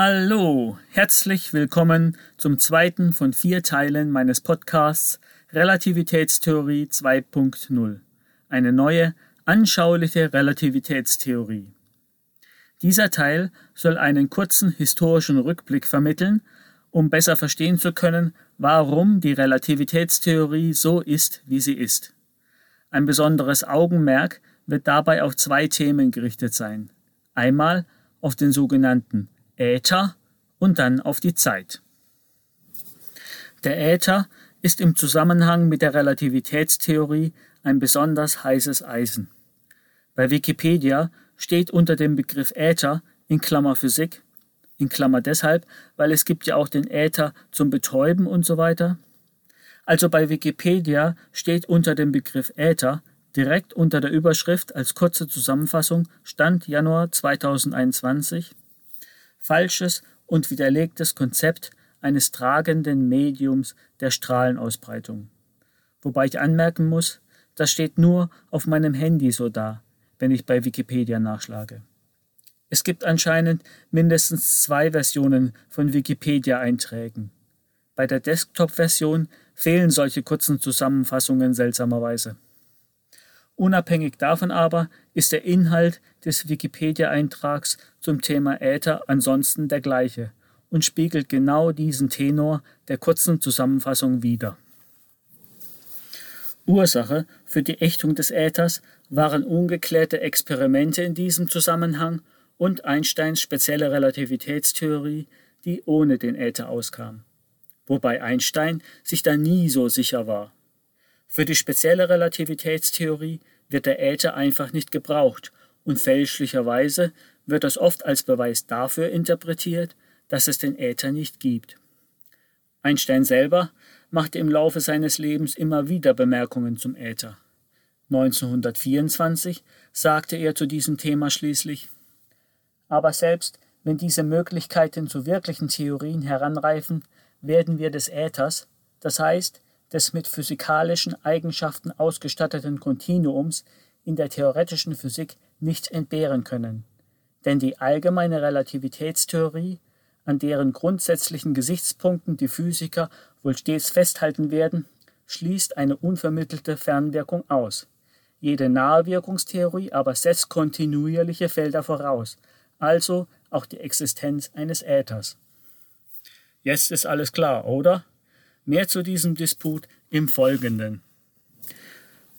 Hallo, herzlich willkommen zum zweiten von vier Teilen meines Podcasts Relativitätstheorie 2.0. Eine neue, anschauliche Relativitätstheorie. Dieser Teil soll einen kurzen historischen Rückblick vermitteln, um besser verstehen zu können, warum die Relativitätstheorie so ist, wie sie ist. Ein besonderes Augenmerk wird dabei auf zwei Themen gerichtet sein. Einmal auf den sogenannten Äther und dann auf die Zeit. Der Äther ist im Zusammenhang mit der Relativitätstheorie ein besonders heißes Eisen. Bei Wikipedia steht unter dem Begriff Äther in Klammer Physik, in Klammer deshalb, weil es gibt ja auch den Äther zum Betäuben und so weiter. Also bei Wikipedia steht unter dem Begriff Äther direkt unter der Überschrift als kurze Zusammenfassung Stand Januar 2021 falsches und widerlegtes Konzept eines tragenden Mediums der Strahlenausbreitung. Wobei ich anmerken muss, das steht nur auf meinem Handy so da, wenn ich bei Wikipedia nachschlage. Es gibt anscheinend mindestens zwei Versionen von Wikipedia-Einträgen. Bei der Desktop-Version fehlen solche kurzen Zusammenfassungen seltsamerweise. Unabhängig davon aber ist der Inhalt des Wikipedia-Eintrags zum Thema Äther ansonsten der gleiche und spiegelt genau diesen Tenor der kurzen Zusammenfassung wider. Ursache für die Ächtung des Äthers waren ungeklärte Experimente in diesem Zusammenhang und Einsteins spezielle Relativitätstheorie, die ohne den Äther auskam. Wobei Einstein sich da nie so sicher war. Für die spezielle Relativitätstheorie wird der Äther einfach nicht gebraucht und fälschlicherweise wird das oft als Beweis dafür interpretiert, dass es den Äther nicht gibt. Einstein selber machte im Laufe seines Lebens immer wieder Bemerkungen zum Äther. 1924 sagte er zu diesem Thema schließlich Aber selbst wenn diese Möglichkeiten zu wirklichen Theorien heranreifen, werden wir des Äthers, das heißt des mit physikalischen Eigenschaften ausgestatteten Kontinuums in der theoretischen Physik nicht entbehren können. Denn die allgemeine Relativitätstheorie, an deren grundsätzlichen Gesichtspunkten die Physiker wohl stets festhalten werden, schließt eine unvermittelte Fernwirkung aus. Jede Nahewirkungstheorie aber setzt kontinuierliche Felder voraus, also auch die Existenz eines Äthers. Jetzt ist alles klar, oder? Mehr zu diesem Disput im Folgenden.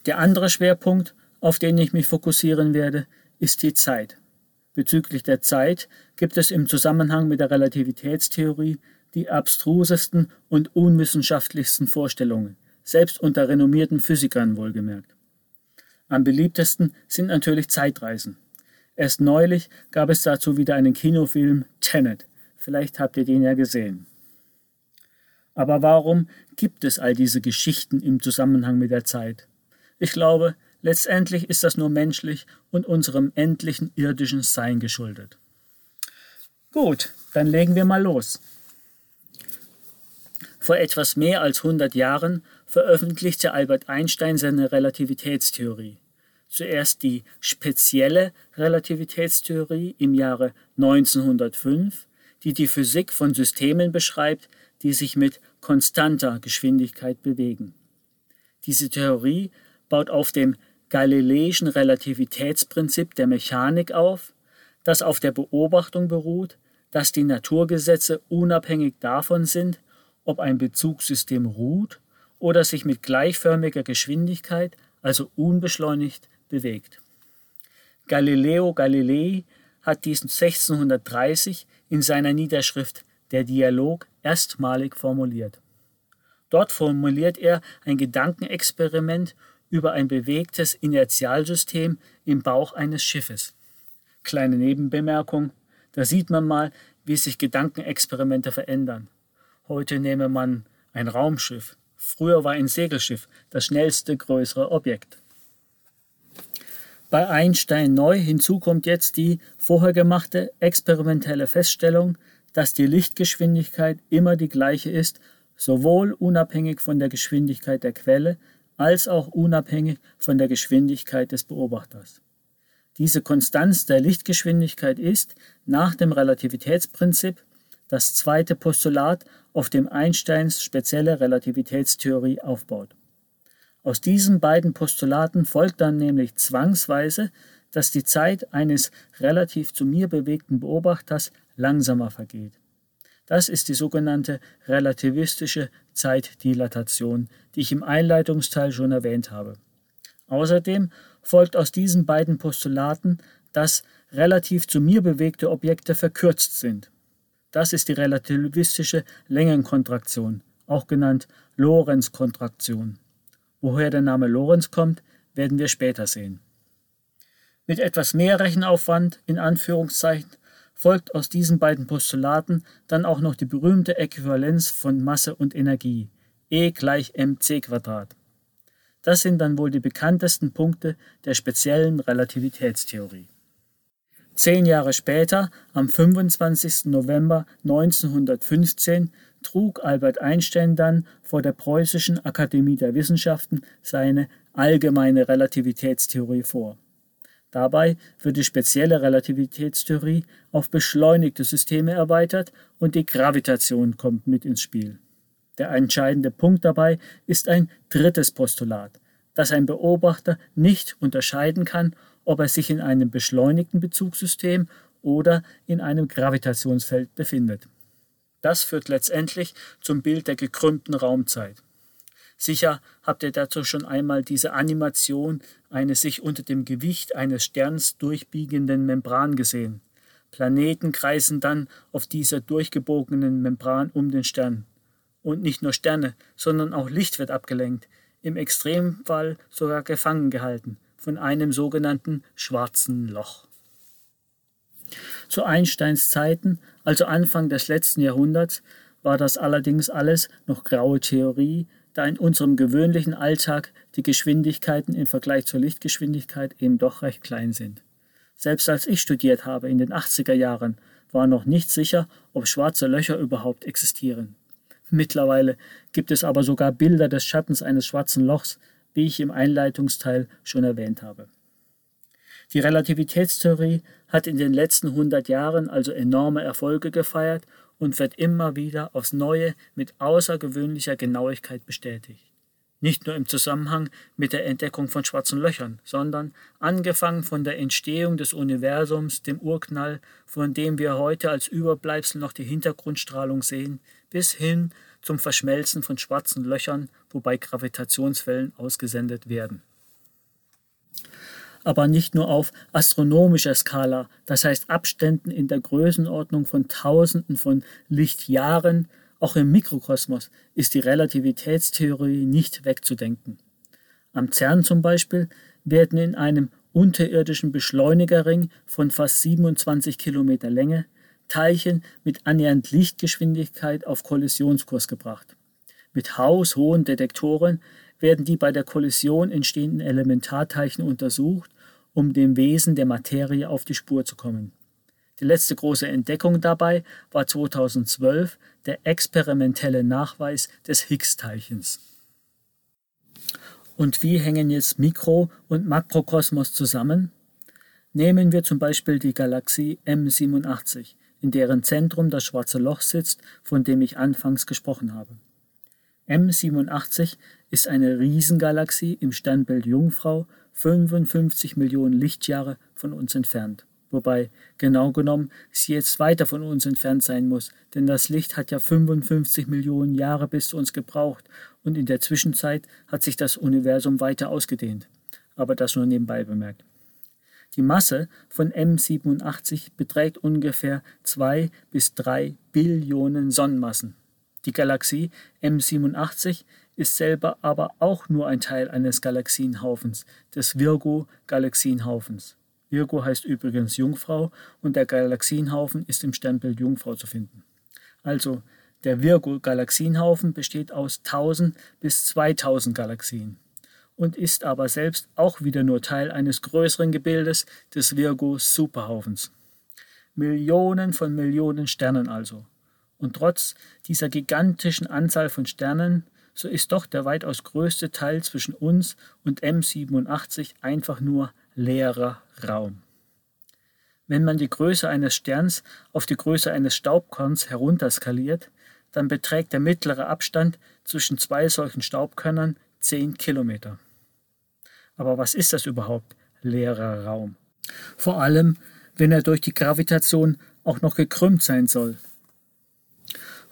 Der andere Schwerpunkt, auf den ich mich fokussieren werde, ist die Zeit. Bezüglich der Zeit gibt es im Zusammenhang mit der Relativitätstheorie die abstrusesten und unwissenschaftlichsten Vorstellungen, selbst unter renommierten Physikern wohlgemerkt. Am beliebtesten sind natürlich Zeitreisen. Erst neulich gab es dazu wieder einen Kinofilm Tenet. Vielleicht habt ihr den ja gesehen. Aber warum gibt es all diese Geschichten im Zusammenhang mit der Zeit? Ich glaube, letztendlich ist das nur menschlich und unserem endlichen irdischen Sein geschuldet. Gut, dann legen wir mal los. Vor etwas mehr als 100 Jahren veröffentlichte Albert Einstein seine Relativitätstheorie. Zuerst die spezielle Relativitätstheorie im Jahre 1905, die die Physik von Systemen beschreibt, die sich mit konstanter Geschwindigkeit bewegen. Diese Theorie baut auf dem galileischen Relativitätsprinzip der Mechanik auf, das auf der Beobachtung beruht, dass die Naturgesetze unabhängig davon sind, ob ein Bezugssystem ruht oder sich mit gleichförmiger Geschwindigkeit, also unbeschleunigt, bewegt. Galileo Galilei hat diesen 1630 in seiner Niederschrift Der Dialog erstmalig formuliert. Dort formuliert er ein Gedankenexperiment über ein bewegtes Inertialsystem im Bauch eines Schiffes. Kleine Nebenbemerkung, da sieht man mal, wie sich Gedankenexperimente verändern. Heute nehme man ein Raumschiff, früher war ein Segelschiff das schnellste größere Objekt. Bei Einstein neu hinzu kommt jetzt die vorher gemachte experimentelle Feststellung, dass die Lichtgeschwindigkeit immer die gleiche ist, sowohl unabhängig von der Geschwindigkeit der Quelle als auch unabhängig von der Geschwindigkeit des Beobachters. Diese Konstanz der Lichtgeschwindigkeit ist nach dem Relativitätsprinzip das zweite Postulat, auf dem Einsteins spezielle Relativitätstheorie aufbaut. Aus diesen beiden Postulaten folgt dann nämlich zwangsweise, dass die Zeit eines relativ zu mir bewegten Beobachters langsamer vergeht. Das ist die sogenannte relativistische Zeitdilatation, die ich im Einleitungsteil schon erwähnt habe. Außerdem folgt aus diesen beiden Postulaten, dass relativ zu mir bewegte Objekte verkürzt sind. Das ist die relativistische Längenkontraktion, auch genannt Lorentz-Kontraktion. Woher der Name Lorentz kommt, werden wir später sehen. Mit etwas mehr Rechenaufwand, in Anführungszeichen, folgt aus diesen beiden Postulaten dann auch noch die berühmte Äquivalenz von Masse und Energie, E gleich mc. Das sind dann wohl die bekanntesten Punkte der speziellen Relativitätstheorie. Zehn Jahre später, am 25. November 1915, trug Albert Einstein dann vor der Preußischen Akademie der Wissenschaften seine allgemeine Relativitätstheorie vor. Dabei wird die spezielle Relativitätstheorie auf beschleunigte Systeme erweitert und die Gravitation kommt mit ins Spiel. Der entscheidende Punkt dabei ist ein drittes Postulat, dass ein Beobachter nicht unterscheiden kann, ob er sich in einem beschleunigten Bezugssystem oder in einem Gravitationsfeld befindet. Das führt letztendlich zum Bild der gekrümmten Raumzeit. Sicher habt ihr dazu schon einmal diese Animation eines sich unter dem Gewicht eines Sterns durchbiegenden Membran gesehen. Planeten kreisen dann auf dieser durchgebogenen Membran um den Stern. Und nicht nur Sterne, sondern auch Licht wird abgelenkt, im Extremfall sogar gefangen gehalten von einem sogenannten schwarzen Loch. Zu Einsteins Zeiten, also Anfang des letzten Jahrhunderts, war das allerdings alles noch graue Theorie, da in unserem gewöhnlichen Alltag die Geschwindigkeiten im Vergleich zur Lichtgeschwindigkeit eben doch recht klein sind. Selbst als ich studiert habe in den 80er Jahren, war noch nicht sicher, ob schwarze Löcher überhaupt existieren. Mittlerweile gibt es aber sogar Bilder des Schattens eines schwarzen Lochs, wie ich im Einleitungsteil schon erwähnt habe. Die Relativitätstheorie hat in den letzten 100 Jahren also enorme Erfolge gefeiert und wird immer wieder aufs Neue mit außergewöhnlicher Genauigkeit bestätigt. Nicht nur im Zusammenhang mit der Entdeckung von schwarzen Löchern, sondern angefangen von der Entstehung des Universums, dem Urknall, von dem wir heute als Überbleibsel noch die Hintergrundstrahlung sehen, bis hin zum Verschmelzen von schwarzen Löchern, wobei Gravitationswellen ausgesendet werden aber nicht nur auf astronomischer Skala, das heißt Abständen in der Größenordnung von Tausenden von Lichtjahren, auch im Mikrokosmos ist die Relativitätstheorie nicht wegzudenken. Am CERN zum Beispiel werden in einem unterirdischen Beschleunigerring von fast 27 Kilometer Länge Teilchen mit annähernd Lichtgeschwindigkeit auf Kollisionskurs gebracht. Mit haushohen Detektoren werden die bei der Kollision entstehenden Elementarteilchen untersucht, um dem Wesen der Materie auf die Spur zu kommen. Die letzte große Entdeckung dabei war 2012 der experimentelle Nachweis des Higgs-Teilchens. Und wie hängen jetzt Mikro- und Makrokosmos zusammen? Nehmen wir zum Beispiel die Galaxie M87, in deren Zentrum das schwarze Loch sitzt, von dem ich anfangs gesprochen habe. M87 ist eine Riesengalaxie im Sternbild Jungfrau 55 Millionen Lichtjahre von uns entfernt. Wobei, genau genommen, sie jetzt weiter von uns entfernt sein muss, denn das Licht hat ja 55 Millionen Jahre bis zu uns gebraucht und in der Zwischenzeit hat sich das Universum weiter ausgedehnt. Aber das nur nebenbei bemerkt. Die Masse von M87 beträgt ungefähr 2 bis 3 Billionen Sonnenmassen. Die Galaxie M87 ist selber aber auch nur ein Teil eines Galaxienhaufens, des Virgo-Galaxienhaufens. Virgo heißt übrigens Jungfrau und der Galaxienhaufen ist im Sternbild Jungfrau zu finden. Also, der Virgo-Galaxienhaufen besteht aus 1000 bis 2000 Galaxien und ist aber selbst auch wieder nur Teil eines größeren Gebildes des Virgo-Superhaufens. Millionen von Millionen Sternen also. Und trotz dieser gigantischen Anzahl von Sternen, so ist doch der weitaus größte Teil zwischen uns und M87 einfach nur leerer Raum. Wenn man die Größe eines Sterns auf die Größe eines Staubkorns herunterskaliert, dann beträgt der mittlere Abstand zwischen zwei solchen Staubkörnern 10 Kilometer. Aber was ist das überhaupt, leerer Raum? Vor allem, wenn er durch die Gravitation auch noch gekrümmt sein soll.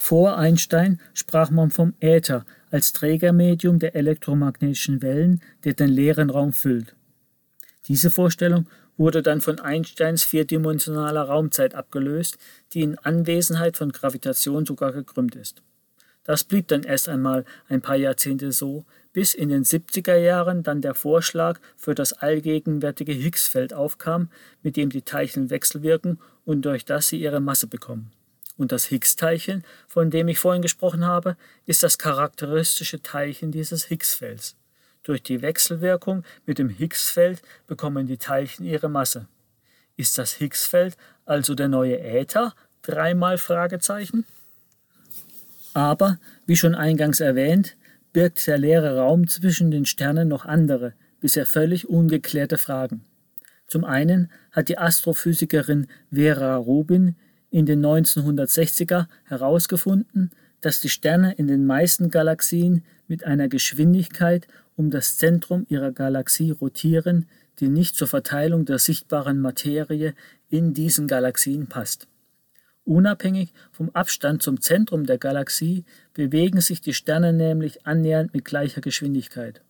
Vor Einstein sprach man vom Äther als Trägermedium der elektromagnetischen Wellen, der den leeren Raum füllt. Diese Vorstellung wurde dann von Einsteins vierdimensionaler Raumzeit abgelöst, die in Anwesenheit von Gravitation sogar gekrümmt ist. Das blieb dann erst einmal ein paar Jahrzehnte so, bis in den 70er Jahren dann der Vorschlag für das allgegenwärtige Higgsfeld aufkam, mit dem die Teilchen wechselwirken und durch das sie ihre Masse bekommen. Und das Higgs-Teilchen, von dem ich vorhin gesprochen habe, ist das charakteristische Teilchen dieses Higgsfelds. Durch die Wechselwirkung mit dem Higgsfeld bekommen die Teilchen ihre Masse. Ist das Higgsfeld also der neue Äther? Dreimal Fragezeichen. Aber, wie schon eingangs erwähnt, birgt der leere Raum zwischen den Sternen noch andere, bisher völlig ungeklärte Fragen. Zum einen hat die Astrophysikerin Vera Rubin in den 1960er herausgefunden, dass die Sterne in den meisten Galaxien mit einer Geschwindigkeit um das Zentrum ihrer Galaxie rotieren, die nicht zur Verteilung der sichtbaren Materie in diesen Galaxien passt. Unabhängig vom Abstand zum Zentrum der Galaxie bewegen sich die Sterne nämlich annähernd mit gleicher Geschwindigkeit.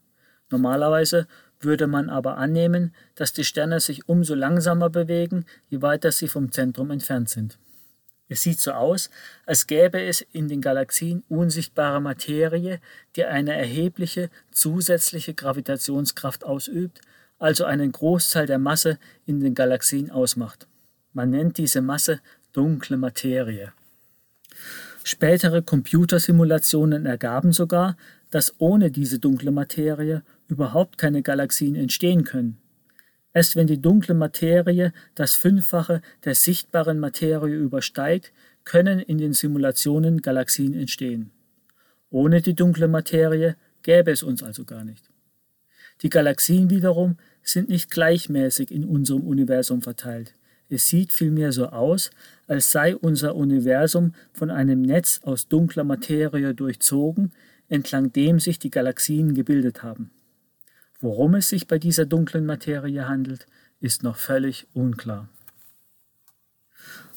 Normalerweise würde man aber annehmen, dass die Sterne sich umso langsamer bewegen, je weiter sie vom Zentrum entfernt sind. Es sieht so aus, als gäbe es in den Galaxien unsichtbare Materie, die eine erhebliche zusätzliche Gravitationskraft ausübt, also einen Großteil der Masse in den Galaxien ausmacht. Man nennt diese Masse dunkle Materie. Spätere Computersimulationen ergaben sogar, dass ohne diese dunkle Materie überhaupt keine Galaxien entstehen können. Erst wenn die dunkle Materie das Fünffache der sichtbaren Materie übersteigt, können in den Simulationen Galaxien entstehen. Ohne die dunkle Materie gäbe es uns also gar nicht. Die Galaxien wiederum sind nicht gleichmäßig in unserem Universum verteilt. Es sieht vielmehr so aus, als sei unser Universum von einem Netz aus dunkler Materie durchzogen, entlang dem sich die Galaxien gebildet haben. Worum es sich bei dieser dunklen Materie handelt, ist noch völlig unklar.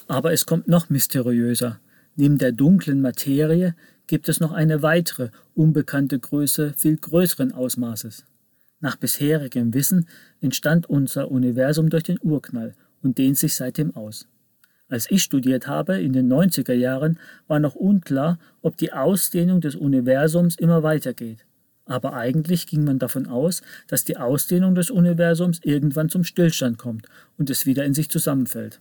Aber es kommt noch mysteriöser. Neben der dunklen Materie gibt es noch eine weitere, unbekannte Größe viel größeren Ausmaßes. Nach bisherigem Wissen entstand unser Universum durch den Urknall und dehnt sich seitdem aus. Als ich studiert habe, in den 90er Jahren, war noch unklar, ob die Ausdehnung des Universums immer weitergeht aber eigentlich ging man davon aus, dass die Ausdehnung des Universums irgendwann zum Stillstand kommt und es wieder in sich zusammenfällt.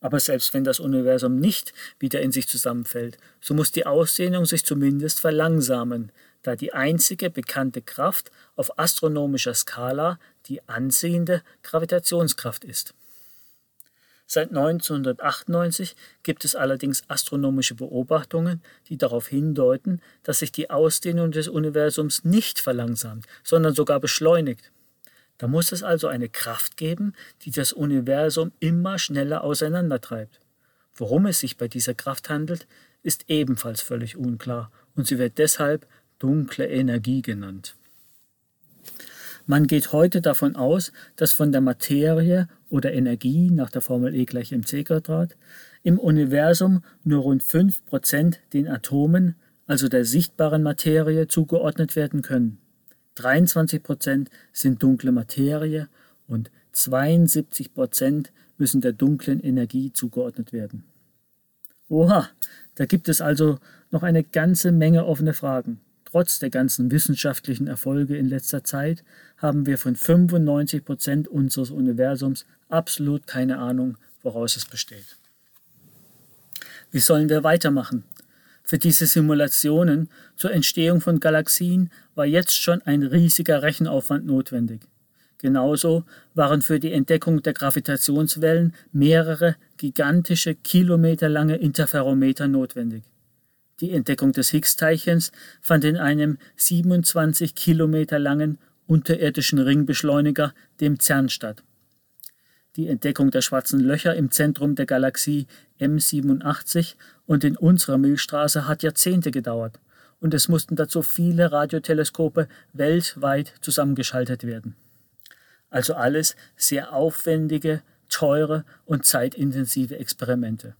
Aber selbst wenn das Universum nicht wieder in sich zusammenfällt, so muss die Ausdehnung sich zumindest verlangsamen, da die einzige bekannte Kraft auf astronomischer Skala die anziehende Gravitationskraft ist. Seit 1998 gibt es allerdings astronomische Beobachtungen, die darauf hindeuten, dass sich die Ausdehnung des Universums nicht verlangsamt, sondern sogar beschleunigt. Da muss es also eine Kraft geben, die das Universum immer schneller auseinandertreibt. Worum es sich bei dieser Kraft handelt, ist ebenfalls völlig unklar und sie wird deshalb dunkle Energie genannt. Man geht heute davon aus, dass von der Materie oder Energie nach der Formel E gleich mc Quadrat im Universum nur rund 5% den Atomen, also der sichtbaren Materie, zugeordnet werden können. 23% sind dunkle Materie und 72% müssen der dunklen Energie zugeordnet werden. Oha, da gibt es also noch eine ganze Menge offene Fragen. Trotz der ganzen wissenschaftlichen Erfolge in letzter Zeit haben wir von 95 Prozent unseres Universums absolut keine Ahnung, woraus es besteht. Wie sollen wir weitermachen? Für diese Simulationen zur Entstehung von Galaxien war jetzt schon ein riesiger Rechenaufwand notwendig. Genauso waren für die Entdeckung der Gravitationswellen mehrere gigantische kilometerlange Interferometer notwendig. Die Entdeckung des Higgs-Teilchens fand in einem 27 Kilometer langen unterirdischen Ringbeschleuniger, dem CERN, statt. die Entdeckung der schwarzen Löcher im Zentrum der Galaxie M87 und in unserer Milchstraße hat Jahrzehnte gedauert, und es mussten dazu viele Radioteleskope weltweit zusammengeschaltet werden. Also alles sehr aufwendige, teure und zeitintensive Experimente,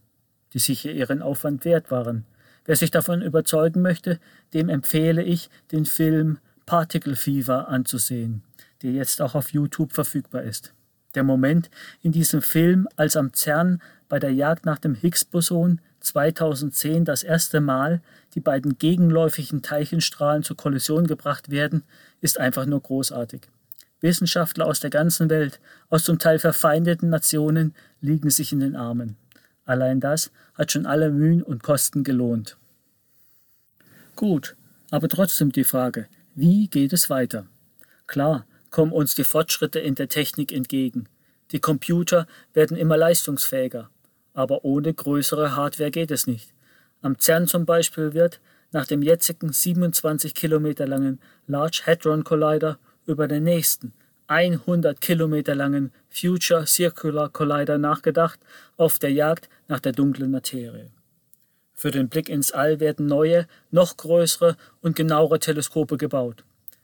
die sicher ihren Aufwand wert waren. Wer sich davon überzeugen möchte, dem empfehle ich, den Film Particle Fever anzusehen, der jetzt auch auf YouTube verfügbar ist. Der Moment in diesem Film, als am CERN bei der Jagd nach dem Higgs-Boson 2010 das erste Mal die beiden gegenläufigen Teilchenstrahlen zur Kollision gebracht werden, ist einfach nur großartig. Wissenschaftler aus der ganzen Welt, aus zum Teil verfeindeten Nationen, liegen sich in den Armen. Allein das hat schon alle Mühen und Kosten gelohnt. Gut, aber trotzdem die Frage, wie geht es weiter? Klar, kommen uns die Fortschritte in der Technik entgegen. Die Computer werden immer leistungsfähiger, aber ohne größere Hardware geht es nicht. Am CERN zum Beispiel wird, nach dem jetzigen 27 Kilometer langen Large Hadron Collider, über den nächsten 100 Kilometer langen Future Circular Collider nachgedacht, auf der Jagd nach der dunklen Materie. Für den Blick ins All werden neue, noch größere und genauere Teleskope gebaut.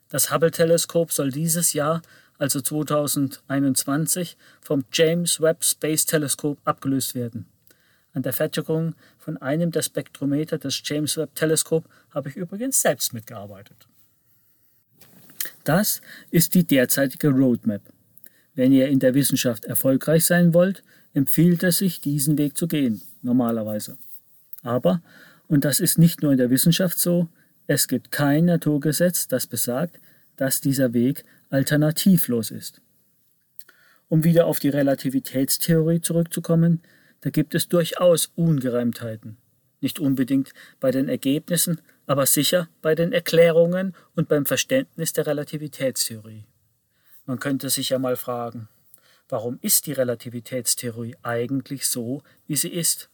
Das Hubble-Teleskop soll dieses Jahr, also 2021, vom James Webb Space Telescope abgelöst werden. An der Fertigung von einem der Spektrometer des James Webb Teleskop habe ich übrigens selbst mitgearbeitet. Das ist die derzeitige Roadmap. Wenn ihr in der Wissenschaft erfolgreich sein wollt, empfiehlt es sich, diesen Weg zu gehen, normalerweise. Aber, und das ist nicht nur in der Wissenschaft so, es gibt kein Naturgesetz, das besagt, dass dieser Weg alternativlos ist. Um wieder auf die Relativitätstheorie zurückzukommen, da gibt es durchaus Ungereimtheiten. Nicht unbedingt bei den Ergebnissen, aber sicher bei den Erklärungen und beim Verständnis der Relativitätstheorie. Man könnte sich ja mal fragen, warum ist die Relativitätstheorie eigentlich so, wie sie ist?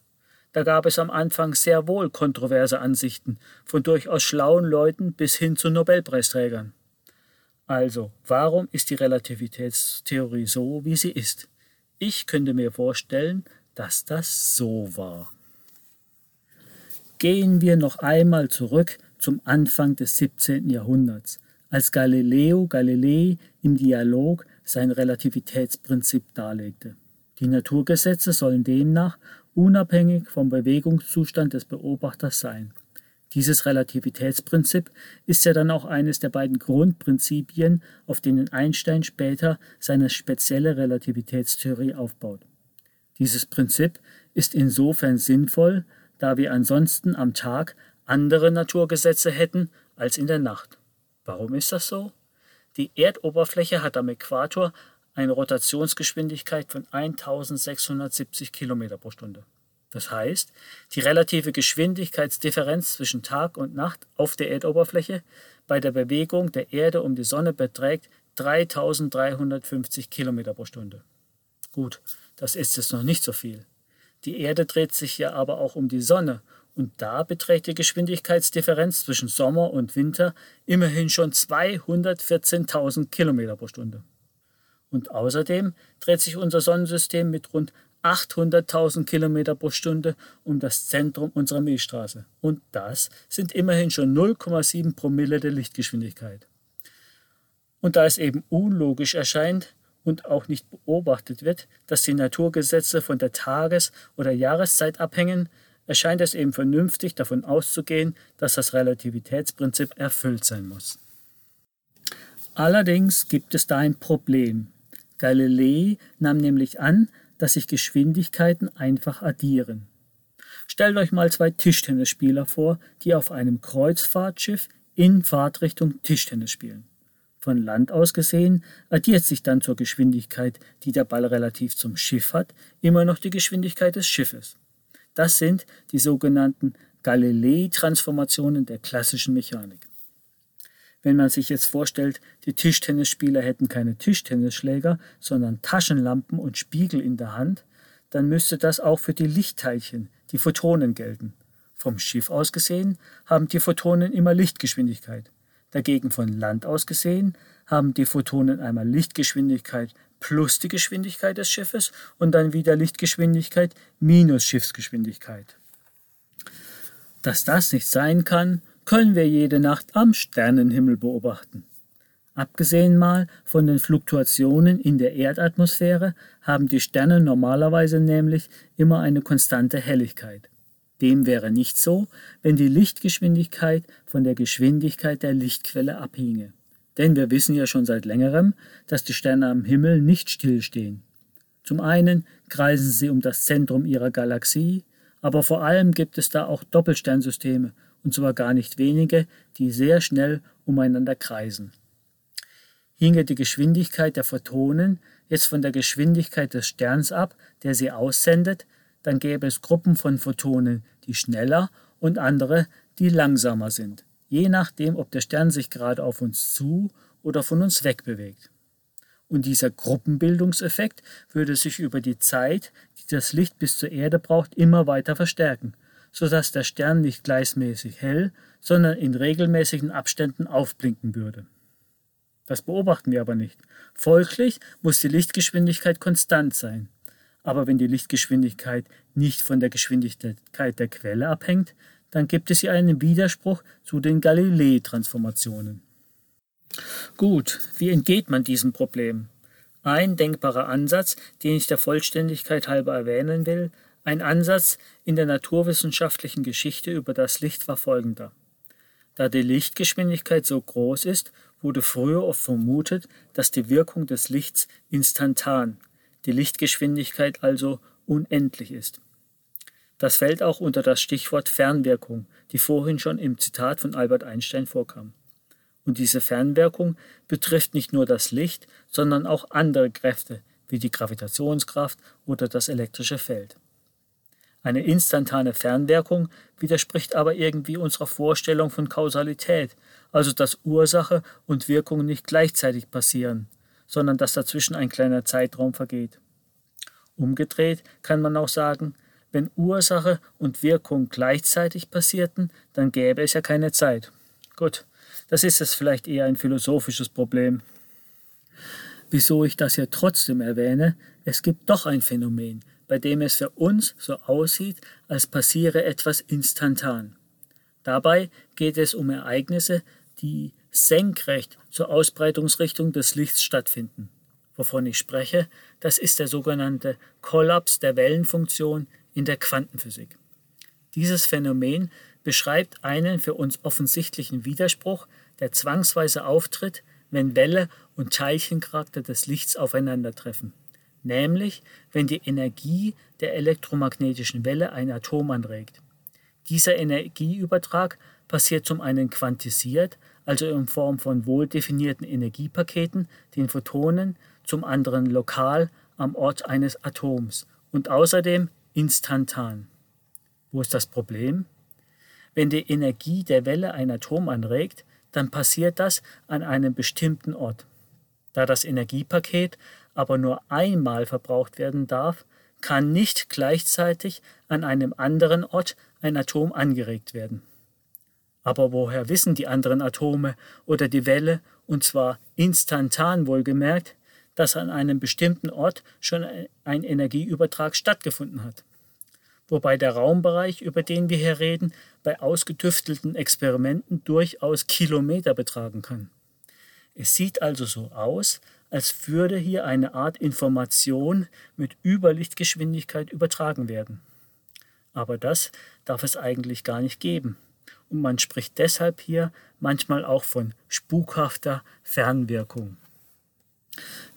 Da gab es am Anfang sehr wohl kontroverse Ansichten, von durchaus schlauen Leuten bis hin zu Nobelpreisträgern. Also, warum ist die Relativitätstheorie so, wie sie ist? Ich könnte mir vorstellen, dass das so war. Gehen wir noch einmal zurück zum Anfang des 17. Jahrhunderts, als Galileo Galilei im Dialog sein Relativitätsprinzip darlegte. Die Naturgesetze sollen demnach unabhängig vom Bewegungszustand des Beobachters sein. Dieses Relativitätsprinzip ist ja dann auch eines der beiden Grundprinzipien, auf denen Einstein später seine spezielle Relativitätstheorie aufbaut. Dieses Prinzip ist insofern sinnvoll, da wir ansonsten am Tag andere Naturgesetze hätten als in der Nacht. Warum ist das so? Die Erdoberfläche hat am Äquator eine Rotationsgeschwindigkeit von 1670 km pro Stunde. Das heißt, die relative Geschwindigkeitsdifferenz zwischen Tag und Nacht auf der Erdoberfläche bei der Bewegung der Erde um die Sonne beträgt 3350 km pro Stunde. Gut, das ist jetzt noch nicht so viel. Die Erde dreht sich ja aber auch um die Sonne und da beträgt die Geschwindigkeitsdifferenz zwischen Sommer und Winter immerhin schon 214.000 km pro Stunde. Und außerdem dreht sich unser Sonnensystem mit rund 800.000 km pro Stunde um das Zentrum unserer Milchstraße. Und das sind immerhin schon 0,7 Promille der Lichtgeschwindigkeit. Und da es eben unlogisch erscheint und auch nicht beobachtet wird, dass die Naturgesetze von der Tages- oder Jahreszeit abhängen, erscheint es eben vernünftig davon auszugehen, dass das Relativitätsprinzip erfüllt sein muss. Allerdings gibt es da ein Problem. Galilei nahm nämlich an, dass sich Geschwindigkeiten einfach addieren. Stellt euch mal zwei Tischtennisspieler vor, die auf einem Kreuzfahrtschiff in Fahrtrichtung Tischtennis spielen. Von Land aus gesehen addiert sich dann zur Geschwindigkeit, die der Ball relativ zum Schiff hat, immer noch die Geschwindigkeit des Schiffes. Das sind die sogenannten Galilei-Transformationen der klassischen Mechanik. Wenn man sich jetzt vorstellt, die Tischtennisspieler hätten keine Tischtennisschläger, sondern Taschenlampen und Spiegel in der Hand, dann müsste das auch für die Lichtteilchen, die Photonen gelten. Vom Schiff aus gesehen haben die Photonen immer Lichtgeschwindigkeit. Dagegen von Land aus gesehen haben die Photonen einmal Lichtgeschwindigkeit plus die Geschwindigkeit des Schiffes und dann wieder Lichtgeschwindigkeit minus Schiffsgeschwindigkeit. Dass das nicht sein kann, können wir jede Nacht am Sternenhimmel beobachten. Abgesehen mal von den Fluktuationen in der Erdatmosphäre haben die Sterne normalerweise nämlich immer eine konstante Helligkeit. Dem wäre nicht so, wenn die Lichtgeschwindigkeit von der Geschwindigkeit der Lichtquelle abhinge. Denn wir wissen ja schon seit längerem, dass die Sterne am Himmel nicht stillstehen. Zum einen kreisen sie um das Zentrum ihrer Galaxie, aber vor allem gibt es da auch Doppelsternsysteme, und zwar gar nicht wenige, die sehr schnell umeinander kreisen. Hinge die Geschwindigkeit der Photonen jetzt von der Geschwindigkeit des Sterns ab, der sie aussendet, dann gäbe es Gruppen von Photonen, die schneller und andere, die langsamer sind je nachdem, ob der Stern sich gerade auf uns zu oder von uns wegbewegt. Und dieser Gruppenbildungseffekt würde sich über die Zeit, die das Licht bis zur Erde braucht, immer weiter verstärken, sodass der Stern nicht gleichmäßig hell, sondern in regelmäßigen Abständen aufblinken würde. Das beobachten wir aber nicht. Folglich muss die Lichtgeschwindigkeit konstant sein. Aber wenn die Lichtgeschwindigkeit nicht von der Geschwindigkeit der Quelle abhängt, dann gibt es hier einen Widerspruch zu den Galilei-Transformationen. Gut, wie entgeht man diesem Problem? Ein denkbarer Ansatz, den ich der Vollständigkeit halber erwähnen will, ein Ansatz in der naturwissenschaftlichen Geschichte über das Licht war folgender. Da die Lichtgeschwindigkeit so groß ist, wurde früher oft vermutet, dass die Wirkung des Lichts instantan, die Lichtgeschwindigkeit also unendlich ist. Das fällt auch unter das Stichwort Fernwirkung, die vorhin schon im Zitat von Albert Einstein vorkam. Und diese Fernwirkung betrifft nicht nur das Licht, sondern auch andere Kräfte, wie die Gravitationskraft oder das elektrische Feld. Eine instantane Fernwirkung widerspricht aber irgendwie unserer Vorstellung von Kausalität, also dass Ursache und Wirkung nicht gleichzeitig passieren, sondern dass dazwischen ein kleiner Zeitraum vergeht. Umgedreht kann man auch sagen, wenn Ursache und Wirkung gleichzeitig passierten, dann gäbe es ja keine Zeit. Gut, das ist jetzt vielleicht eher ein philosophisches Problem. Wieso ich das hier trotzdem erwähne, es gibt doch ein Phänomen, bei dem es für uns so aussieht, als passiere etwas instantan. Dabei geht es um Ereignisse, die senkrecht zur Ausbreitungsrichtung des Lichts stattfinden. Wovon ich spreche, das ist der sogenannte Kollaps der Wellenfunktion in der Quantenphysik. Dieses Phänomen beschreibt einen für uns offensichtlichen Widerspruch, der zwangsweise auftritt, wenn Welle und Teilchencharakter des Lichts aufeinandertreffen, nämlich wenn die Energie der elektromagnetischen Welle ein Atom anregt. Dieser Energieübertrag passiert zum einen quantisiert, also in Form von wohl definierten Energiepaketen, den Photonen, zum anderen lokal am Ort eines Atoms und außerdem instantan. Wo ist das Problem? Wenn die Energie der Welle ein Atom anregt, dann passiert das an einem bestimmten Ort. Da das Energiepaket aber nur einmal verbraucht werden darf, kann nicht gleichzeitig an einem anderen Ort ein Atom angeregt werden. Aber woher wissen die anderen Atome oder die Welle, und zwar instantan wohlgemerkt, dass an einem bestimmten Ort schon ein Energieübertrag stattgefunden hat. Wobei der Raumbereich, über den wir hier reden, bei ausgetüftelten Experimenten durchaus Kilometer betragen kann. Es sieht also so aus, als würde hier eine Art Information mit Überlichtgeschwindigkeit übertragen werden. Aber das darf es eigentlich gar nicht geben. Und man spricht deshalb hier manchmal auch von spukhafter Fernwirkung.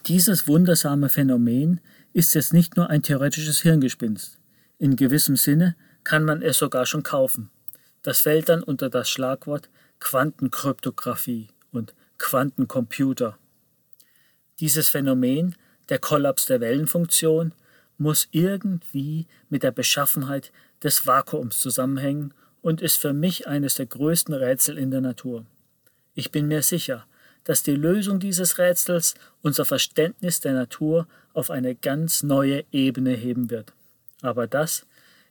Dieses wundersame Phänomen ist jetzt nicht nur ein theoretisches Hirngespinst. In gewissem Sinne kann man es sogar schon kaufen. Das fällt dann unter das Schlagwort Quantenkryptographie und Quantencomputer. Dieses Phänomen, der Kollaps der Wellenfunktion, muss irgendwie mit der Beschaffenheit des Vakuums zusammenhängen und ist für mich eines der größten Rätsel in der Natur. Ich bin mir sicher, dass die Lösung dieses Rätsels unser Verständnis der Natur auf eine ganz neue Ebene heben wird. Aber das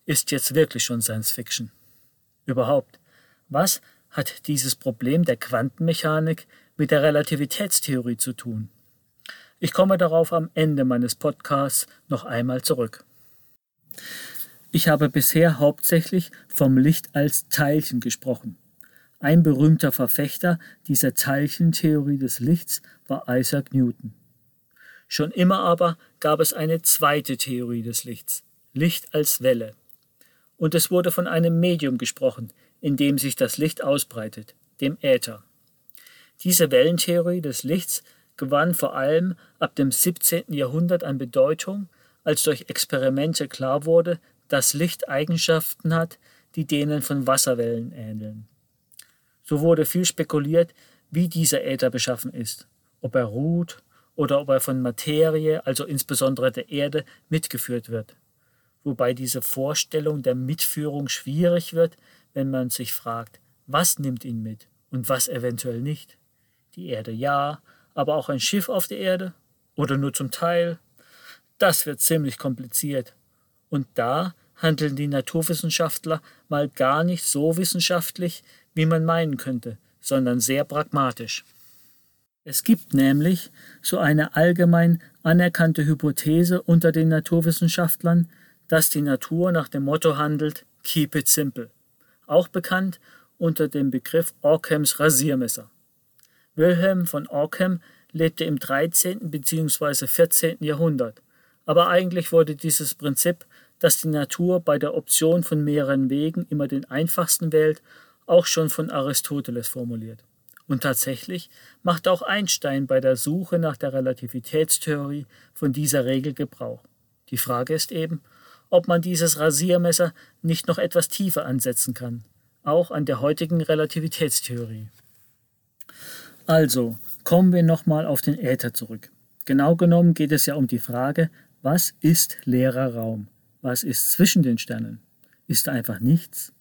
ist jetzt wirklich schon Science Fiction. Überhaupt, was hat dieses Problem der Quantenmechanik mit der Relativitätstheorie zu tun? Ich komme darauf am Ende meines Podcasts noch einmal zurück. Ich habe bisher hauptsächlich vom Licht als Teilchen gesprochen. Ein berühmter Verfechter dieser Teilchentheorie des Lichts war Isaac Newton. Schon immer aber gab es eine zweite Theorie des Lichts, Licht als Welle. Und es wurde von einem Medium gesprochen, in dem sich das Licht ausbreitet, dem Äther. Diese Wellentheorie des Lichts gewann vor allem ab dem 17. Jahrhundert an Bedeutung, als durch Experimente klar wurde, dass Licht Eigenschaften hat, die denen von Wasserwellen ähneln. So wurde viel spekuliert, wie dieser Äther beschaffen ist, ob er ruht oder ob er von Materie, also insbesondere der Erde, mitgeführt wird. Wobei diese Vorstellung der Mitführung schwierig wird, wenn man sich fragt, was nimmt ihn mit und was eventuell nicht. Die Erde ja, aber auch ein Schiff auf der Erde oder nur zum Teil. Das wird ziemlich kompliziert. Und da handeln die Naturwissenschaftler mal gar nicht so wissenschaftlich, wie man meinen könnte, sondern sehr pragmatisch. Es gibt nämlich so eine allgemein anerkannte Hypothese unter den Naturwissenschaftlern, dass die Natur nach dem Motto handelt Keep it simple, auch bekannt unter dem Begriff Ockhams Rasiermesser. Wilhelm von Ockham lebte im 13. bzw. 14. Jahrhundert, aber eigentlich wurde dieses Prinzip, dass die Natur bei der Option von mehreren Wegen immer den einfachsten wählt, auch schon von Aristoteles formuliert. Und tatsächlich macht auch Einstein bei der Suche nach der Relativitätstheorie von dieser Regel Gebrauch. Die Frage ist eben, ob man dieses Rasiermesser nicht noch etwas tiefer ansetzen kann, auch an der heutigen Relativitätstheorie. Also, kommen wir nochmal auf den Äther zurück. Genau genommen geht es ja um die Frage, was ist leerer Raum? Was ist zwischen den Sternen? Ist einfach nichts?